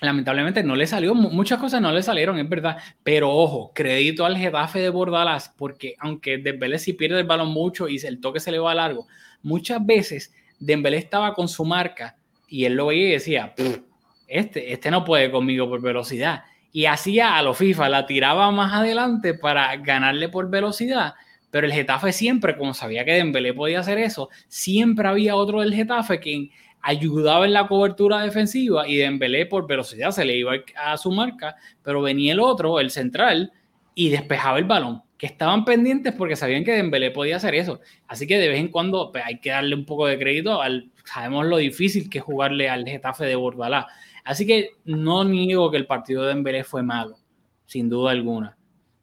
lamentablemente no le salió, muchas cosas no le salieron, es verdad, pero ojo, crédito al Getafe de Bordalas, porque aunque Dembélé si pierde el balón mucho y el toque se le va largo, muchas veces Dembélé estaba con su marca y él lo veía y decía, este, este no puede conmigo por velocidad, y hacía a lo FIFA, la tiraba más adelante para ganarle por velocidad, pero el Getafe siempre, como sabía que Dembélé podía hacer eso, siempre había otro del Getafe que ayudaba en la cobertura defensiva y Dembélé por velocidad se le iba a su marca, pero venía el otro, el central, y despejaba el balón, que estaban pendientes porque sabían que Dembélé podía hacer eso. Así que de vez en cuando pues, hay que darle un poco de crédito, al, sabemos lo difícil que es jugarle al Getafe de Bordalá. Así que no niego que el partido de Dembélé fue malo, sin duda alguna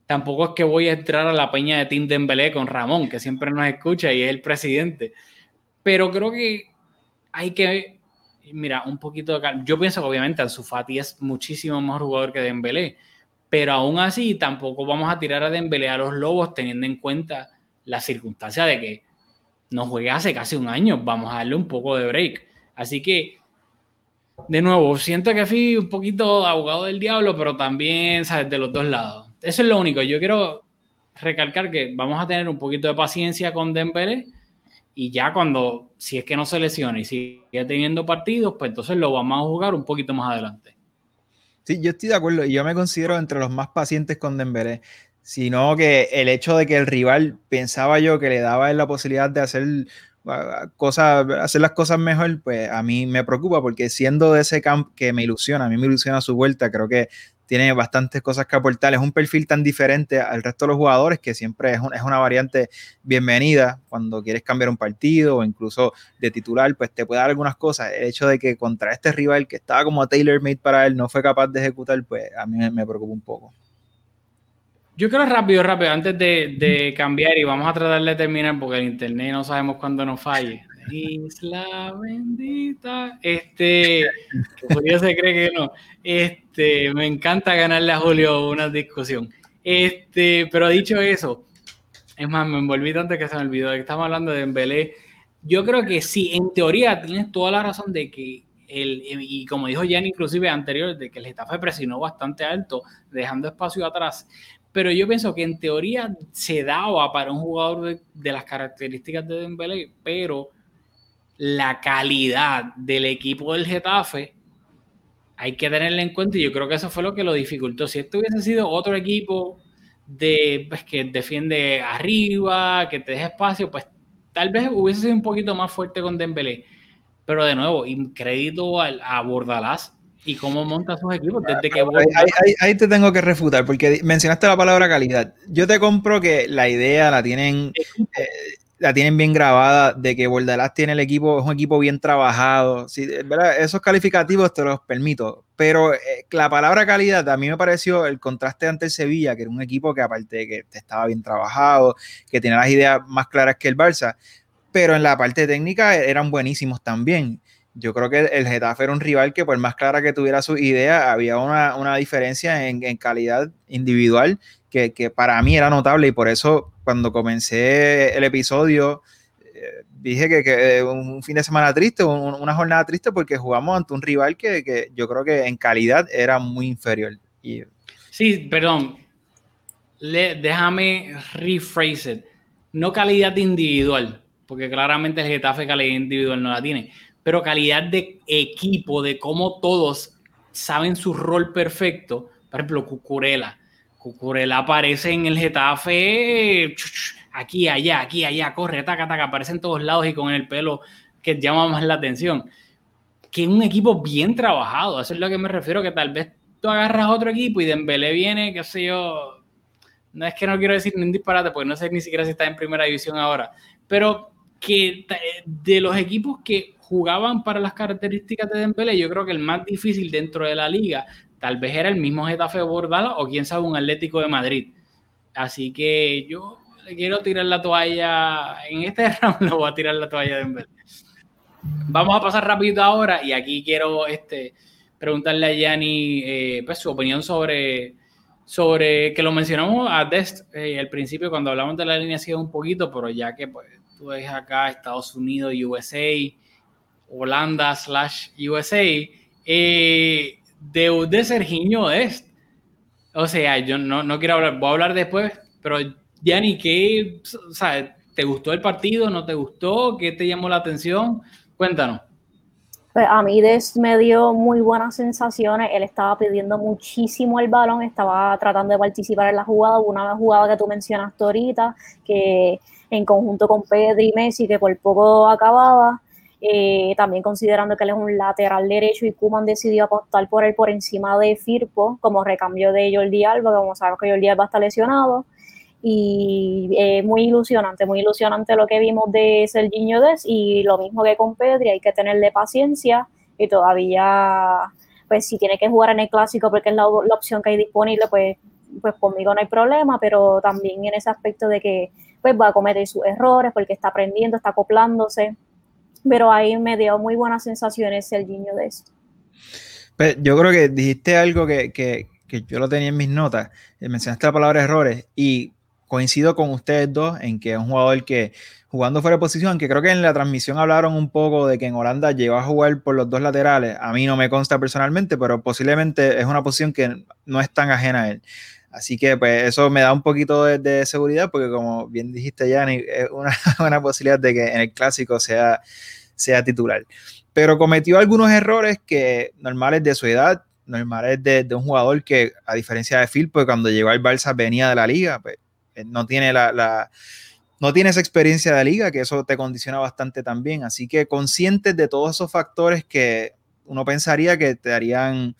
tampoco es que voy a entrar a la peña de Tim Dembélé con Ramón, que siempre nos escucha y es el presidente. Pero creo que hay que, mira, un poquito de Yo pienso que obviamente Ansu Fati es muchísimo más jugador que Dembélé, pero aún así tampoco vamos a tirar a Dembélé a los Lobos teniendo en cuenta la circunstancia de que no juega hace casi un año. Vamos a darle un poco de break. Así que, de nuevo, siento que fui un poquito abogado del diablo, pero también, ¿sabes? De los dos lados eso es lo único. Yo quiero recalcar que vamos a tener un poquito de paciencia con Dembélé y ya cuando, si es que no se lesiona y sigue teniendo partidos, pues entonces lo vamos a jugar un poquito más adelante. Sí, yo estoy de acuerdo y yo me considero entre los más pacientes con Dembélé, sino que el hecho de que el rival pensaba yo que le daba la posibilidad de hacer cosas, hacer las cosas mejor, pues a mí me preocupa porque siendo de ese camp que me ilusiona, a mí me ilusiona su vuelta, creo que tiene bastantes cosas que aportar. Es un perfil tan diferente al resto de los jugadores que siempre es, es, una variante bienvenida cuando quieres cambiar un partido o incluso de titular, pues te puede dar algunas cosas. El hecho de que contra este rival que estaba como tailor-made para él no fue capaz de ejecutar, pues a mí me, preocupa un poco. Yo creo rápido, rápido, antes de, de, cambiar y vamos a tratar de terminar porque el internet no sabemos cuándo nos falle. Isla bendita. Este, Julio se cree que no. Este, me encanta ganarle a Julio una discusión. Este, pero dicho eso, es más, me envolví tanto que se me olvidó de que estamos hablando de Dembélé. Yo creo que sí, en teoría tienes toda la razón de que el, y como dijo Jan inclusive anterior, de que el Getafe presionó bastante alto, dejando espacio atrás. Pero yo pienso que en teoría se daba para un jugador de, de las características de Dembélé, pero la calidad del equipo del Getafe hay que tenerla en cuenta y yo creo que eso fue lo que lo dificultó. Si esto hubiese sido otro equipo pues, que defiende arriba, que te deja espacio, pues tal vez hubiese sido un poquito más fuerte con Dembélé. Pero de nuevo, crédito a Bordalás y cómo monta sus equipos desde que ahí, te tengo que refutar porque mencionaste la palabra calidad. Yo te compro que la idea la tienen eh, la tienen bien grabada de que Bordalás tiene el equipo, es un equipo bien trabajado. Sí, Esos calificativos te los permito, pero eh, la palabra calidad a mí me pareció el contraste ante el Sevilla, que era un equipo que aparte de que estaba bien trabajado, que tenía las ideas más claras que el Barça, pero en la parte técnica eran buenísimos también. Yo creo que el Getafe era un rival que por más clara que tuviera su idea, había una, diferencia en, en calidad individual que, que para mí era notable y por eso cuando comencé el episodio, eh, dije que, que, un fin de semana triste, una jornada triste, porque jugamos ante un rival que, que, yo creo que en calidad era muy inferior. Y, sí, perdón. Le, déjame rephrase it. No calidad individual, porque claramente el Getafe calidad individual no la tiene, pero calidad de equipo, de cómo todos saben su rol perfecto. Por ejemplo, Cucurela Cucurella aparece en el Getafe, aquí, allá, aquí, allá, corre, taca, taca, aparece en todos lados y con el pelo que llama más la atención. Que un equipo bien trabajado, eso es lo que me refiero, que tal vez tú agarras otro equipo y Dembélé viene, qué sé yo, no es que no quiero decir ni disparate, porque no sé ni siquiera si está en primera división ahora, pero que de los equipos que jugaban para las características de Dembélé, yo creo que el más difícil dentro de la liga Tal vez era el mismo Getafe Bordala o quién sabe un Atlético de Madrid. Así que yo le quiero tirar la toalla. En este round lo voy a tirar la toalla de Dembélé. Vamos a pasar rápido ahora y aquí quiero este, preguntarle a Yanni eh, pues, su opinión sobre, sobre que lo mencionamos a Dest eh, al principio cuando hablamos de la línea sido un poquito, pero ya que pues, tú ves acá Estados Unidos, USA, Holanda slash USA, eh, de, de Serginho es. O sea, yo no, no quiero hablar, voy a hablar después, pero Yanni, ¿qué, o ¿te gustó el partido? ¿No te gustó? ¿Qué te llamó la atención? Cuéntanos. Pues a mí Des me dio muy buenas sensaciones. Él estaba pidiendo muchísimo el balón, estaba tratando de participar en la jugada. Una jugada que tú mencionaste ahorita, que en conjunto con Pedri y Messi, que por poco acababa. Eh, también considerando que él es un lateral derecho y Kuman decidió apostar por él por encima de Firpo como recambio de Jordi Alba, como sabemos que Jordi Alba está lesionado. Y es muy ilusionante, muy ilusionante lo que vimos de Serginho Des y lo mismo que con Pedri, hay que tenerle paciencia y todavía, pues si tiene que jugar en el clásico porque es la, la opción que hay disponible, pues, pues conmigo no hay problema, pero también en ese aspecto de que pues va a cometer sus errores porque está aprendiendo, está acoplándose pero ahí me dio muy buenas sensaciones el guiño de eso. Pues, yo creo que dijiste algo que, que, que, yo lo tenía en mis notas, eh, mencionaste la palabra errores y coincido con ustedes dos en que es un jugador que jugando fuera de posición, que creo que en la transmisión hablaron un poco de que en Holanda llegó a jugar por los dos laterales, a mí no me consta personalmente, pero posiblemente es una posición que no es tan ajena a él. Así que pues eso me da un poquito de, seguridad porque como bien dijiste Yanni, es una, una posibilidad de que en el clásico sea sea titular. Pero cometió algunos errores que normales de su edad, normales de, de un jugador que, a diferencia de Phil, pues cuando llegó al Barça venía de la liga, pues no tiene la, la no tiene esa experiencia de liga, que eso te condiciona bastante también. Así que conscientes de todos esos factores que uno pensaría que te harían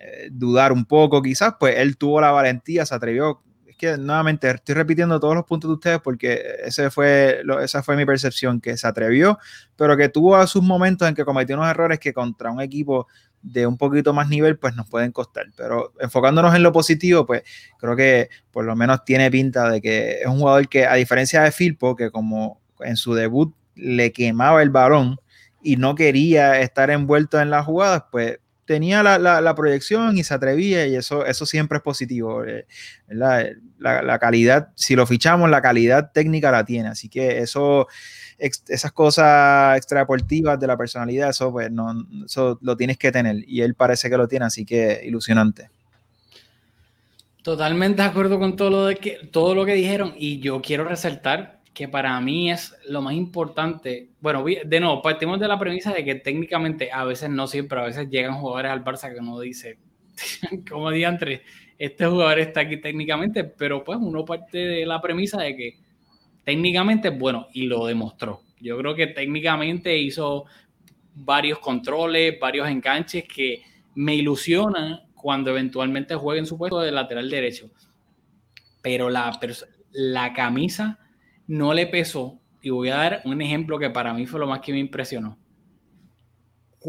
eh, dudar un poco, quizás, pues él tuvo la valentía, se atrevió que nuevamente estoy repitiendo todos los puntos de ustedes porque ese fue esa fue mi percepción, que se atrevió, pero que tuvo a sus momentos en que cometió unos errores que contra un equipo de un poquito más nivel, pues nos pueden costar. Pero enfocándonos en lo positivo, pues creo que por lo menos tiene pinta de que es un jugador que, a diferencia de Filpo, que como en su debut le quemaba el balón y no quería estar envuelto en las jugadas, pues tenía la, la, proyección y se atrevía y eso, eso siempre es positivo. Eh, la, la, calidad, si lo fichamos, la calidad técnica la tiene. Así que eso, esas cosas extradeportivas de la personalidad, eso, pues, no, eso lo tienes que tener y él parece que lo tiene, así que ilusionante. Totalmente de acuerdo con todo lo, de que, todo lo que dijeron y yo quiero resaltar que para mí es lo más importante. Bueno, de nuevo, partimos de la premisa de que técnicamente, a veces no siempre, a veces llegan jugadores al Barça que uno dice, como diantre, este jugador está aquí técnicamente, pero pues uno parte de la premisa de que técnicamente es bueno y lo demostró. Yo creo que técnicamente hizo, varios controles, varios enganches que me ilusionan cuando eventualmente juegue en su puesto de lateral derecho. Pero la, la camisa no le pesó. Y voy a dar un ejemplo que para mí fue lo más que me impresionó.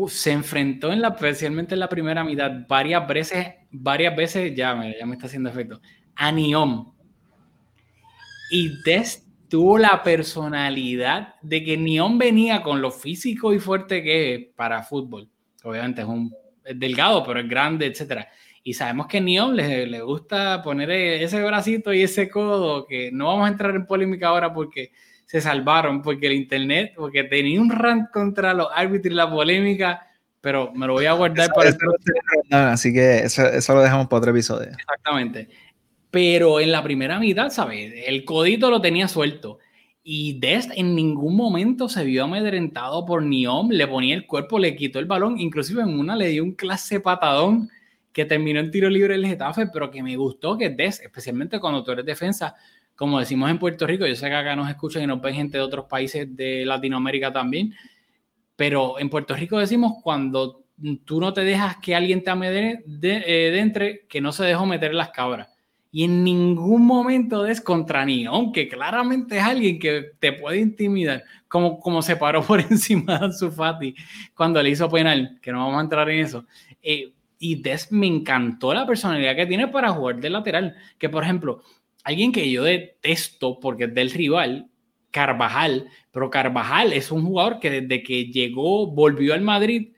Se enfrentó en la, especialmente en la primera mitad varias veces, varias veces, ya me, ya me está haciendo efecto, a Niom. Y Des tuvo la personalidad de que Niom venía con lo físico y fuerte que es para fútbol. Obviamente es un delgado, pero es grande, etcétera. Y sabemos que Niom le, le, gusta poner ese bracito y ese codo, que no vamos a entrar en polémica ahora porque se salvaron, porque el internet, porque tenía un rant contra los árbitros y la polémica, pero me lo voy a guardar para... Eso, así que eso, eso lo dejamos para otro episodio. Exactamente pero en la primera mitad, ¿sabes? El codito lo tenía suelto. Y Dest en ningún momento se vio amedrentado por Niom, le ponía el cuerpo, le quitó el balón, inclusive en una le dio un clase patadón que terminó en tiro libre el Getafe, pero que me gustó que Dest, especialmente cuando tú eres defensa, como decimos en Puerto Rico, yo sé que acá nos escuchan y nos ven gente de otros países de Latinoamérica también, pero en Puerto Rico decimos cuando tú no te dejas que alguien te amedrente, de, eh, entre, que no se dejó meter las cabras y en ningún momento des contra ni, aunque claramente es alguien que te puede intimidar, como, como se paró por encima de su Fati cuando le hizo penal, que no vamos a entrar en eso. Eh, y Des me encantó la personalidad que tiene para jugar de lateral, que por ejemplo, alguien que yo detesto porque es del rival, Carvajal, pero Carvajal es un jugador que desde que llegó, volvió al Madrid,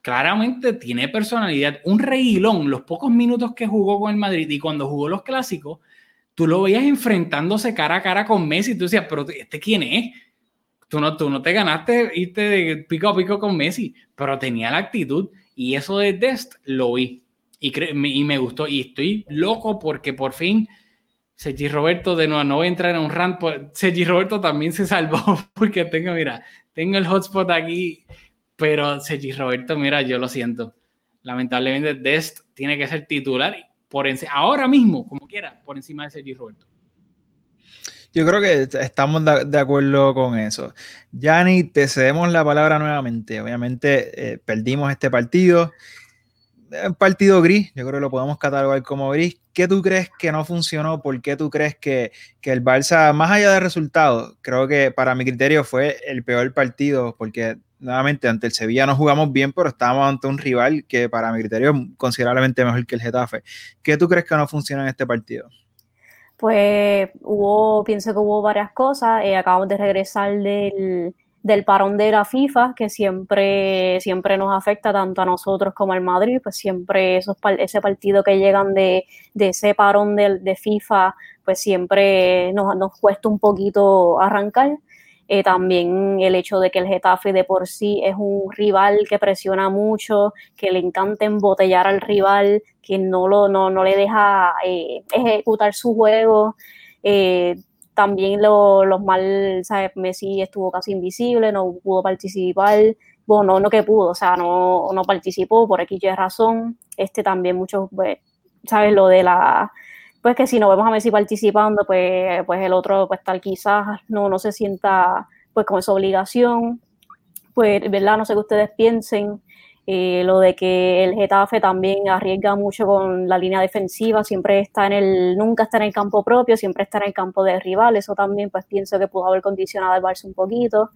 claramente tiene personalidad. Un reguilón, los pocos minutos que jugó con el Madrid y cuando jugó los clásicos, tú lo veías enfrentándose cara a cara con Messi tú decías, pero ¿este quién es? Tú no, tú no te ganaste irte de pico a pico con Messi, pero tenía la actitud y eso de Dest lo vi y, y me gustó y estoy loco porque por fin Sergi Roberto de nuevo no voy a entrar en un rant, pues, Sergi Roberto también se salvó porque tengo, mira, tengo el hotspot aquí pero Sergi Roberto, mira, yo lo siento. Lamentablemente, Dest tiene que ser titular por ahora mismo, como quiera, por encima de Sergi Roberto. Yo creo que estamos de acuerdo con eso. Yanni, te cedemos la palabra nuevamente. Obviamente eh, perdimos este partido. Un partido gris, yo creo que lo podemos catalogar como gris. ¿Qué tú crees que no funcionó? ¿Por qué tú crees que, que el Barça, más allá del resultado, creo que para mi criterio fue el peor partido? Porque nuevamente ante el Sevilla no jugamos bien, pero estábamos ante un rival que para mi criterio es considerablemente mejor que el Getafe. ¿Qué tú crees que no funciona en este partido? Pues hubo, pienso que hubo varias cosas. Eh, acabamos de regresar del, del, parón de la FIFA, que siempre, siempre nos afecta tanto a nosotros como al Madrid. Pues siempre esos, ese partido que llegan de, de ese parón de, de, FIFA, pues siempre nos, nos cuesta un poquito arrancar. Eh, también el hecho de que el Getafe de por sí es un rival que presiona mucho, que le encanta embotellar al rival, que no, lo, no, no le deja eh, ejecutar su juego. Eh, también los mal, ¿sabes? Messi estuvo casi invisible, no pudo participar. Bueno, no, que pudo, o sea, no, no participó por X razón. Este también muchos, pues, ¿sabes? Lo de la pues que si no vemos a Messi participando, pues, pues el otro pues tal quizás no, no se sienta pues con esa obligación. Pues, ¿verdad? No sé qué ustedes piensen. Eh, lo de que el Getafe también arriesga mucho con la línea defensiva, siempre está en el, nunca está en el campo propio, siempre está en el campo de rival, eso también pues pienso que pudo haber condicionado al Barça un poquito,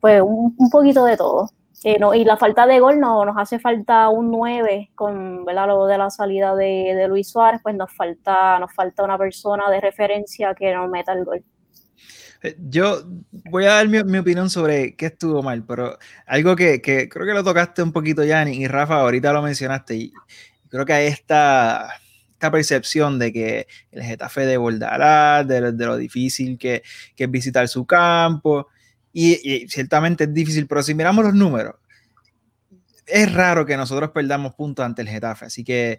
pues un, un poquito de todo. Eh, no, y la falta de gol no, nos hace falta un 9 con ¿verdad? lo de la salida de, de, Luis Suárez, pues nos falta, nos falta una persona de referencia que nos meta el gol. Eh, yo voy a dar mi, mi, opinión sobre qué estuvo mal, pero algo que, que, creo que lo tocaste un poquito, Yanni, y Rafa, ahorita lo mencionaste, y creo que hay esta, esta percepción de que el Getafe de Bordará, de, de, lo difícil que, que es visitar su campo, y, ciertamente es difícil, pero si miramos los números, es raro que nosotros perdamos puntos ante el Getafe. Así que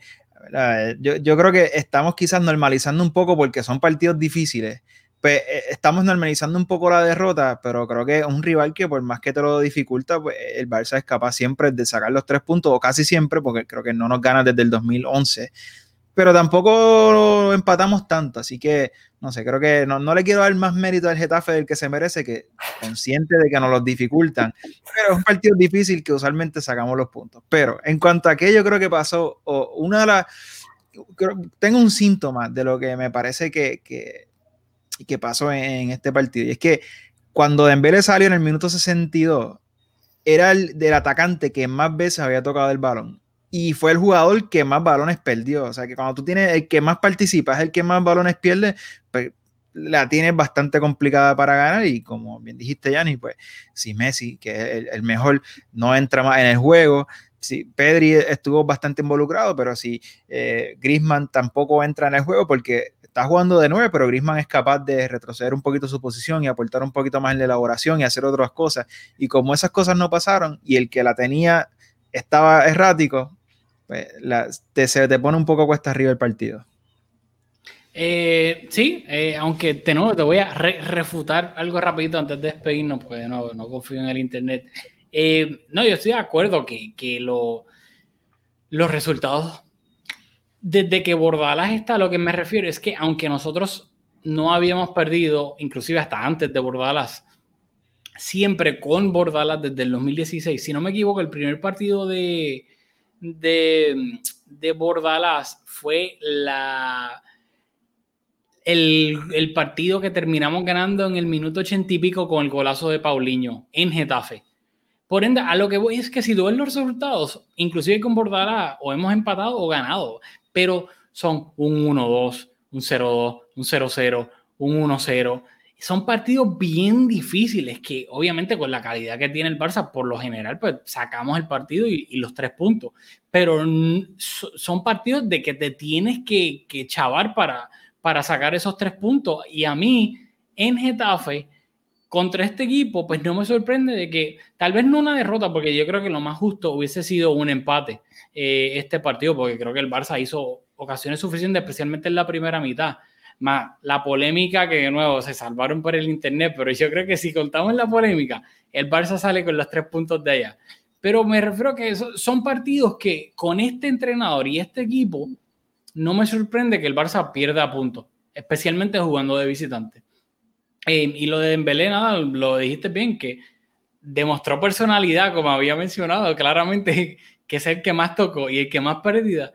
yo, yo, creo que estamos quizás normalizando un poco porque son partidos difíciles. Pues, eh, estamos normalizando un poco la derrota, pero creo que es un rival que por más que te lo dificulta, pues el Barça es capaz siempre de sacar los tres puntos, o casi siempre, porque creo que no nos gana desde el 2011 pero tampoco empatamos tanto, así que no sé, creo que no, no, le quiero dar más mérito al Getafe del que se merece, que consciente de que nos los dificultan, pero es un partido difícil que usualmente sacamos los puntos. Pero en cuanto a aquello creo que pasó, o una de las, tengo un síntoma de lo que me parece que, que, pasó en, este partido, y es que cuando Dembélé salió en el minuto 62, era el del atacante que más veces había tocado el balón y fue el jugador que más balones perdió. O sea que cuando tú tienes el que más participa, es el que más balones pierde, pues la tienes bastante complicada para ganar. Y como bien dijiste, Yanni, pues si Messi, que es el, mejor, no entra más en el juego. Si Pedri estuvo bastante involucrado, pero si eh, Grisman tampoco entra en el juego porque está jugando de nueve, pero Grisman es capaz de retroceder un poquito su posición y aportar un poquito más en la elaboración y hacer otras cosas. Y como esas cosas no pasaron y el que la tenía estaba errático, pues, te, se te pone un poco cuesta arriba el partido. Eh, sí, eh, aunque te, no, te voy a refutar algo rapidito antes de despedirnos, pues no, no confío en el internet. Eh, no, yo estoy de acuerdo que, que lo, los resultados, desde que Bordalas está, lo que me refiero es que aunque nosotros no habíamos perdido, inclusive hasta antes de Bordalas, siempre con Bordalas desde el 2016, si no me equivoco, el primer partido de, de, de Bordalas fue la, el, partido que terminamos ganando en el minuto ochenta y pico con el golazo de Paulinho en Getafe. Por ende, a lo que voy es que si tú ves los resultados, inclusive con Bordalás, o hemos empatado o ganado, pero son un 1-2, un 0-2, un 0-0, un 1-0 son partidos bien difíciles que obviamente con la calidad que tiene el Barça, por lo general, pues sacamos el partido y, los tres puntos. Pero son partidos de que te tienes que, chavar para, para sacar esos tres puntos. Y a mí, en Getafe, contra este equipo, pues no me sorprende de que tal vez no una derrota, porque yo creo que lo más justo hubiese sido un empate eh, este partido, porque creo que el Barça hizo ocasiones suficientes, especialmente en la primera mitad más la polémica que de nuevo se salvaron por el internet, pero yo creo que si contamos la polémica, el Barça sale con los tres puntos de allá. Pero me refiero a que son partidos que con este entrenador y este equipo no me sorprende que el Barça pierda puntos, especialmente jugando de visitante. Eh, y lo de Dembélé, nada, lo dijiste bien, que demostró personalidad, como había mencionado, claramente que es el que más tocó y el que más perdida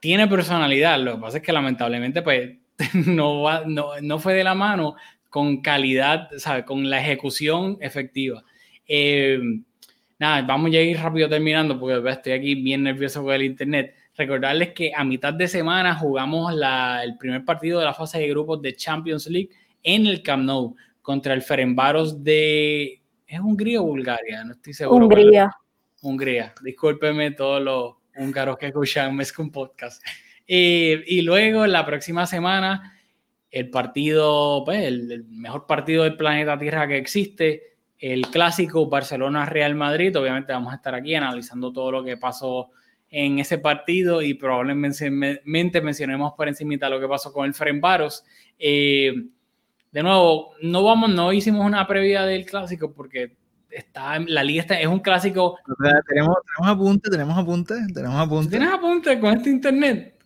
tiene personalidad. Lo que pasa es que lamentablemente, pues no, va, no, fue de la mano con calidad, ¿sabe? con la ejecución efectiva. Eh, nada, vamos a ir rápido terminando porque estoy aquí bien nervioso con el internet. Recordarles que a mitad de semana jugamos la, el primer partido de la fase de grupos de Champions League en el Camp Nou contra el Ferenbaros de... ¿Es Hungría o Bulgaria? No estoy seguro. Hungría. Hungría. Discúlpeme todos los húngaros que escuchan Mezcum Podcast. Eh, y luego, la próxima semana, el partido, pues, el, mejor partido del planeta Tierra que existe, el clásico Barcelona-Real Madrid. Obviamente vamos a estar aquí analizando todo lo que pasó en ese partido y probablemente mencionemos por encima lo que pasó con el Ferenbaros. Eh, de nuevo, no vamos, no hicimos una previa del clásico porque está la liga está, es un clásico. tenemos, tenemos apunte, tenemos apunte, tenemos apunte. ¿Tienes apunte con este internet?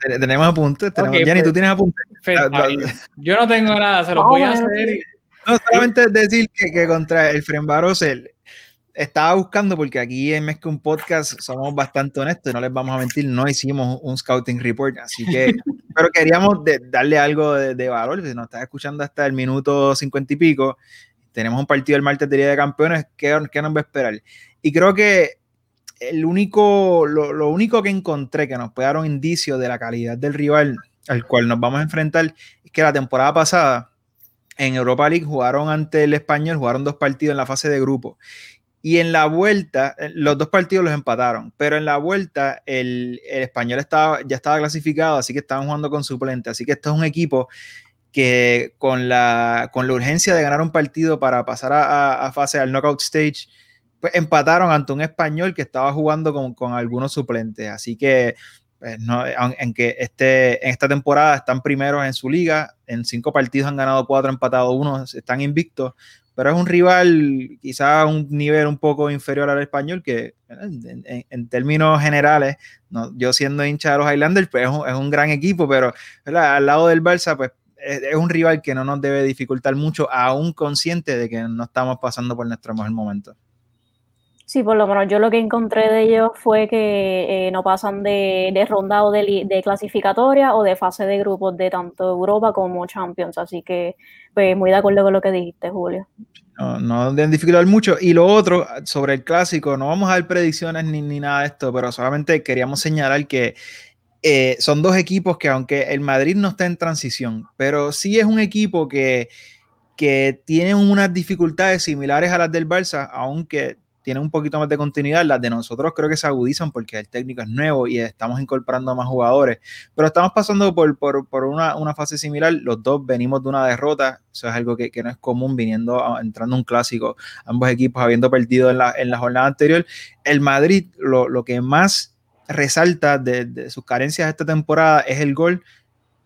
Tenemos apuntes, tenemos, okay, Jenny, pues, ¿tú tienes apuntes? Ah, yo no tengo nada, se los voy a hacer. No, solamente decir que, que contra el Frembaros él estaba buscando, porque aquí en Mezcla un Podcast somos bastante honestos, no les vamos a mentir, no hicimos un scouting report, así que, pero queríamos darle algo de, valor, si nos estás escuchando hasta el minuto cincuenta y pico, tenemos un partido el martes de Día de Campeones, ¿qué, ¿qué nos va a esperar? Y creo que el único, lo, único que encontré que nos puede dar un indicio de la calidad del rival al cual nos vamos a enfrentar es que la temporada pasada en Europa League jugaron ante el español, jugaron dos partidos en la fase de grupo. Y en la vuelta, eh, los dos partidos los empataron, pero en la vuelta el, español estaba, ya estaba clasificado, así que estaban jugando con suplente. Así que esto es un equipo que con la, con la urgencia de ganar un partido para pasar a, a fase al knockout stage, pues empataron ante un español que estaba jugando con, con algunos suplentes. Así que, pues, no, en, que este, en esta temporada están primeros en su liga, en cinco partidos han ganado cuatro, empatado uno, están invictos, pero es un rival quizá a un nivel un poco inferior al español, que en, términos generales, no, yo siendo hincha de los Highlanders, pues es un, gran equipo, pero al lado del Barça, pues es, un rival que no nos debe dificultar mucho, aún consciente de que no estamos pasando por nuestro mejor momento. Sí, por lo menos yo lo que encontré de ellos fue que eh, no pasan de, de ronda o de, clasificatoria o de fase de grupos de tanto Europa como Champions. Así que, pues, muy de acuerdo con lo que dijiste, Julio. No, no deben dificultar mucho. Y lo otro, sobre el clásico, no vamos a dar predicciones ni, ni nada de esto, pero solamente queríamos señalar que eh, son dos equipos que, aunque el Madrid no está en transición, pero sí es un equipo que, que tiene unas dificultades similares a las del Barça, aunque tienen un poquito más de continuidad. Las de nosotros creo que se agudizan porque el técnico es nuevo y estamos incorporando más jugadores. Pero estamos pasando por, por, una, una, fase similar. Los dos venimos de una derrota. Eso es algo que, no es común viniendo, entrando un clásico. Ambos equipos habiendo perdido en la, en la jornada anterior. El Madrid, lo, lo que más resalta de, de sus carencias esta temporada es el gol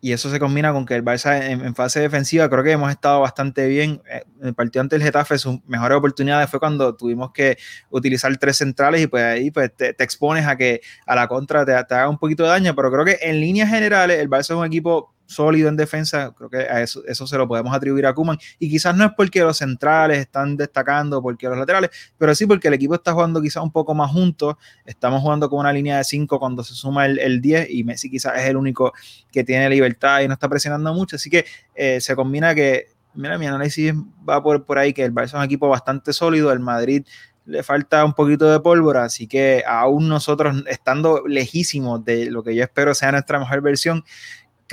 y eso se combina con que el Barça en, fase defensiva creo que hemos estado bastante bien. Eh, en el partido ante el Getafe, sus mejores oportunidades fue cuando tuvimos que utilizar tres centrales y pues ahí pues te, expones a que a la contra te, te, haga un poquito de daño, pero creo que en líneas generales el Barça es un equipo sólido en defensa, creo que a eso, eso se lo podemos atribuir a Kuman. Y quizás no es porque los centrales están destacando, porque los laterales, pero sí porque el equipo está jugando quizás un poco más juntos. Estamos jugando con una línea de 5 cuando se suma el, el, 10 y Messi quizás es el único que tiene libertad y no está presionando mucho. Así que eh, se combina que, mira, mi análisis va por, por ahí, que el Barça es un equipo bastante sólido, el Madrid le falta un poquito de pólvora, así que aún nosotros estando lejísimos de lo que yo espero sea nuestra mejor versión,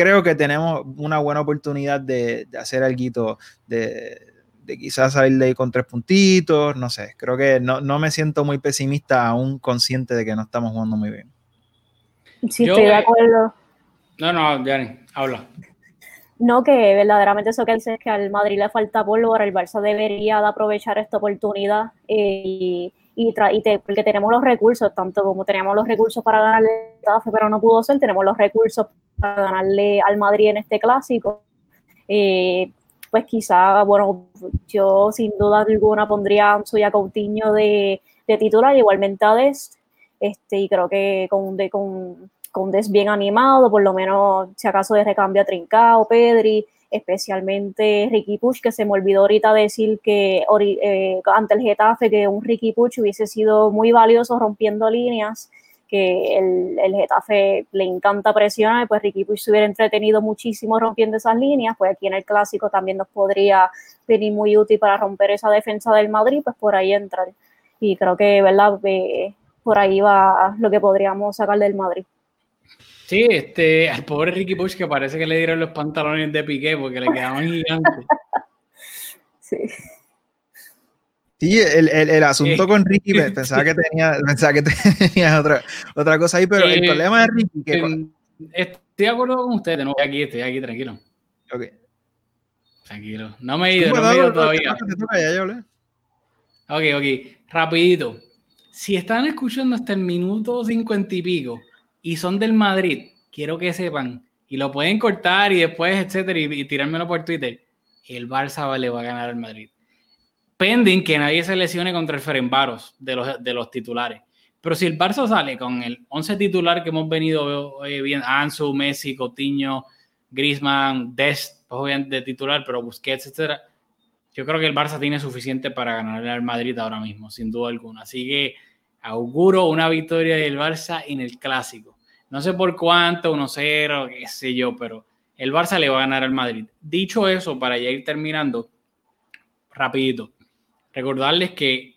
creo que tenemos una buena oportunidad de, hacer algo, de, de quizás salir de ahí con tres puntitos, no sé, creo que no, me siento muy pesimista, aún consciente de que no estamos jugando muy bien. Sí, estoy de acuerdo. No, no, Jani, habla. No, que verdaderamente eso que dices que al Madrid le falta pólvora, el Barça debería de aprovechar esta oportunidad eh, y porque tenemos los recursos, tanto como teníamos los recursos para ganarle a pero no pudo ser, tenemos los recursos para ganarle al Madrid en este clásico. Eh, pues quizá, bueno, yo sin duda alguna pondría a Ansu Coutinho de, titular, igualmente a Dest, este, y creo que con, de, con, con bien animado, por lo menos si acaso de recambio a Trincao, Pedri, especialmente Ricky Puch, que se me olvidó ahorita decir que eh, ante el Getafe que un Ricky Puch hubiese sido muy valioso rompiendo líneas, que el, el Getafe le encanta presionar, pues Ricky Puch se hubiera entretenido muchísimo rompiendo esas líneas, pues aquí en el Clásico también nos podría venir muy útil para romper esa defensa del Madrid, pues por ahí entrar. Y creo que, ¿verdad? Eh, por ahí va lo que podríamos sacar del Madrid. Sí, este, al pobre Ricky Push que parece que le dieron los pantalones de Piqué porque le quedaban gigantes. Sí. Sí, el, el, el asunto con Ricky, pensaba que tenía, pensaba que tenía otra, otra cosa ahí, pero el problema de Ricky que... Estoy de acuerdo con usted, no, estoy aquí, estoy aquí, tranquilo. Ok. Tranquilo. No me he ido, no me he ido todavía. Ok, ok. Rapidito. Si están escuchando hasta el minuto cincuenta y pico, y son del Madrid, quiero que sepan, y lo pueden cortar y después, etcétera, y, tirármelo por Twitter, el Barça le va a ganar al Madrid. Pending que nadie se lesione contra el Ferenbaros de los, de los titulares. Pero si el Barça sale con el 11 titular que hemos venido eh, viendo, Ansu, Messi, Coutinho, Griezmann, Dest, pues de titular, pero Busquets, etcétera, yo creo que el Barça tiene suficiente para ganarle al Madrid ahora mismo, sin duda alguna. Así que auguro una victoria del Barça en el clásico. No sé por cuánto, 1-0, qué sé yo, pero el Barça le va a ganar al Madrid. Dicho eso, para ya ir terminando, rapidito, recordarles que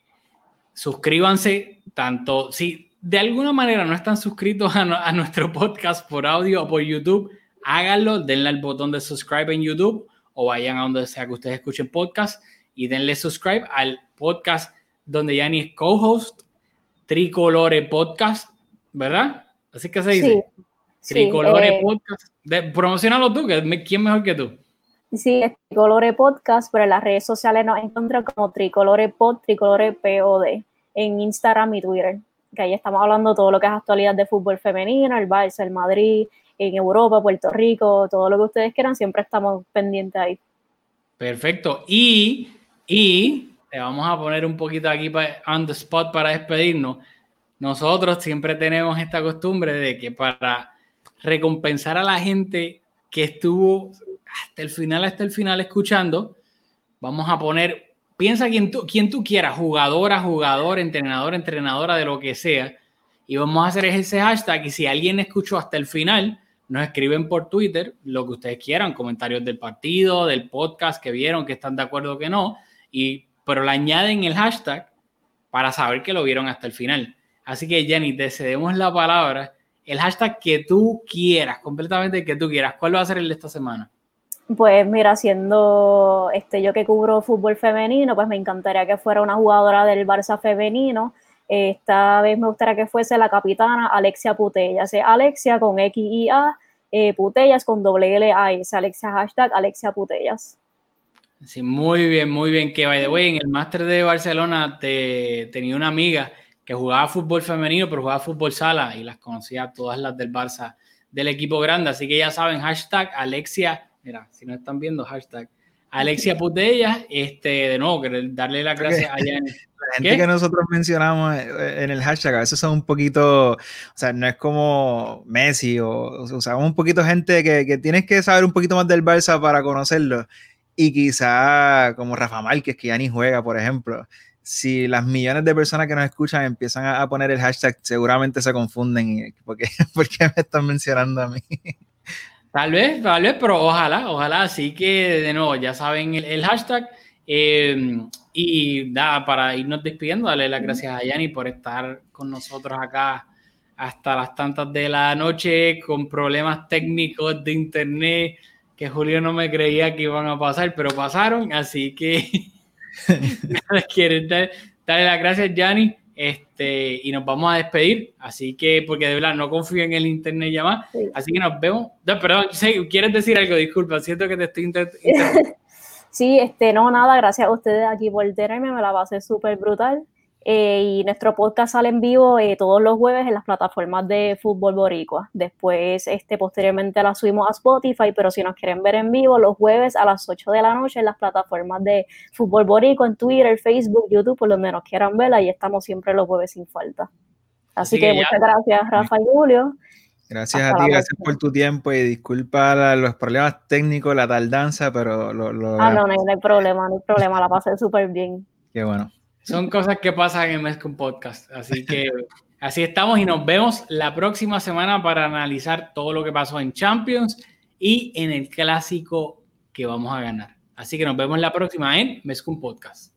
suscríbanse tanto, si de alguna manera no están suscritos a, nuestro podcast por audio o por YouTube, háganlo, denle al botón de subscribe en YouTube o vayan a donde sea que ustedes escuchen podcast y denle subscribe al podcast donde Yanni es co-host Tricolore Podcast, ¿verdad? Así que se dice. Tricolore eh, Podcast. De, promocionalo tú, que ¿quién mejor que tú? Sí, es Tricolore Podcast, pero en las redes sociales nos encuentran como Tricolore Pod, Tricolore POD, en Instagram y Twitter, que ahí estamos hablando todo lo que es actualidad de fútbol femenino, el Barça, el Madrid, en Europa, Puerto Rico, todo lo que ustedes quieran, siempre estamos pendientes ahí. Perfecto. Y Y te vamos a poner un poquito aquí on the spot para despedirnos. Nosotros siempre tenemos esta costumbre de que para recompensar a la gente que estuvo hasta el final, hasta el final escuchando, vamos a poner, piensa quien tú, quien tú quieras, jugadora, jugador, entrenador, entrenadora, de lo que sea, y vamos a hacer ese hashtag y si alguien escuchó hasta el final, nos escriben por Twitter lo que ustedes quieran, comentarios del partido, del podcast que vieron, que están de acuerdo o que no, y, pero le añaden el hashtag para saber que lo vieron hasta el final. Así que Jenny, te cedemos la palabra, el hashtag que tú quieras, completamente que tú quieras. ¿Cuál va a ser el de esta semana? Pues mira, siendo este, yo que cubro fútbol femenino, pues me encantaría que fuera una jugadora del Barça femenino. Esta vez me gustaría que fuese la capitana Alexia Putellas. Alexia con X y A, eh, Putellas con doble L A S. Alexia hashtag Alexia Putellas. Sí, muy bien, muy bien. Que by the way, en el máster de Barcelona te, tenía una amiga que jugaba fútbol femenino, pero jugaba fútbol sala y las conocía todas las del Barça del equipo grande. Así que ya saben, hashtag Alexia mira, si no están viendo, hashtag Alexia Putella, este, de nuevo, darle las gracias a Yanni. La gente que nosotros mencionamos eh, en el hashtag a veces son un poquito, o sea, no es como Messi o, o sea, un poquito gente que, que, tienes que saber un poquito más del Barça para conocerlo. Y quizá como Rafa Márquez, que ya ni juega, por ejemplo. Si las millones de personas que nos escuchan empiezan a, poner el hashtag, seguramente se confunden. porque, ¿Por qué me están mencionando a mí? Tal vez, tal vez, pero ojalá, ojalá. Así que, de nuevo, ya saben el, hashtag. Eh, y nada, para irnos despidiendo, darle las gracias a Yanni por estar con nosotros acá hasta las tantas de la noche con problemas técnicos de internet que Julio no me creía que iban a pasar, pero pasaron. Así que, quieren darle las gracias, Yanni. Este, y nos vamos a despedir, así que, porque de verdad no confío en el internet ya más, así que nos vemos. No, perdón, ¿quieres decir algo? Disculpa, siento que te estoy Sí, este, no, nada, gracias a ustedes aquí por tenerme, me la pasé súper brutal. Eh, y nuestro podcast sale en vivo eh, todos los jueves en las plataformas de Fútbol Boricua. Después, este, posteriormente la subimos a Spotify, pero si nos quieren ver en vivo, los jueves a las 8 de la noche en las plataformas de Fútbol Boricua, en Twitter, Facebook, YouTube, por donde nos quieran ver, ahí estamos siempre los jueves sin falta. Así, que, muchas gracias, Rafa y Julio. Gracias a ti, gracias por tu tiempo y disculpa los problemas técnicos, la tardanza, pero lo, lo... Ah, no, no hay problema, no hay problema, la pasé súper bien. Qué bueno. Son cosas que pasan en Mes con Podcast. Así que así estamos y nos vemos la próxima semana para analizar todo lo que pasó en Champions y en el clásico que vamos a ganar. Así que nos vemos la próxima en Mes con Podcast.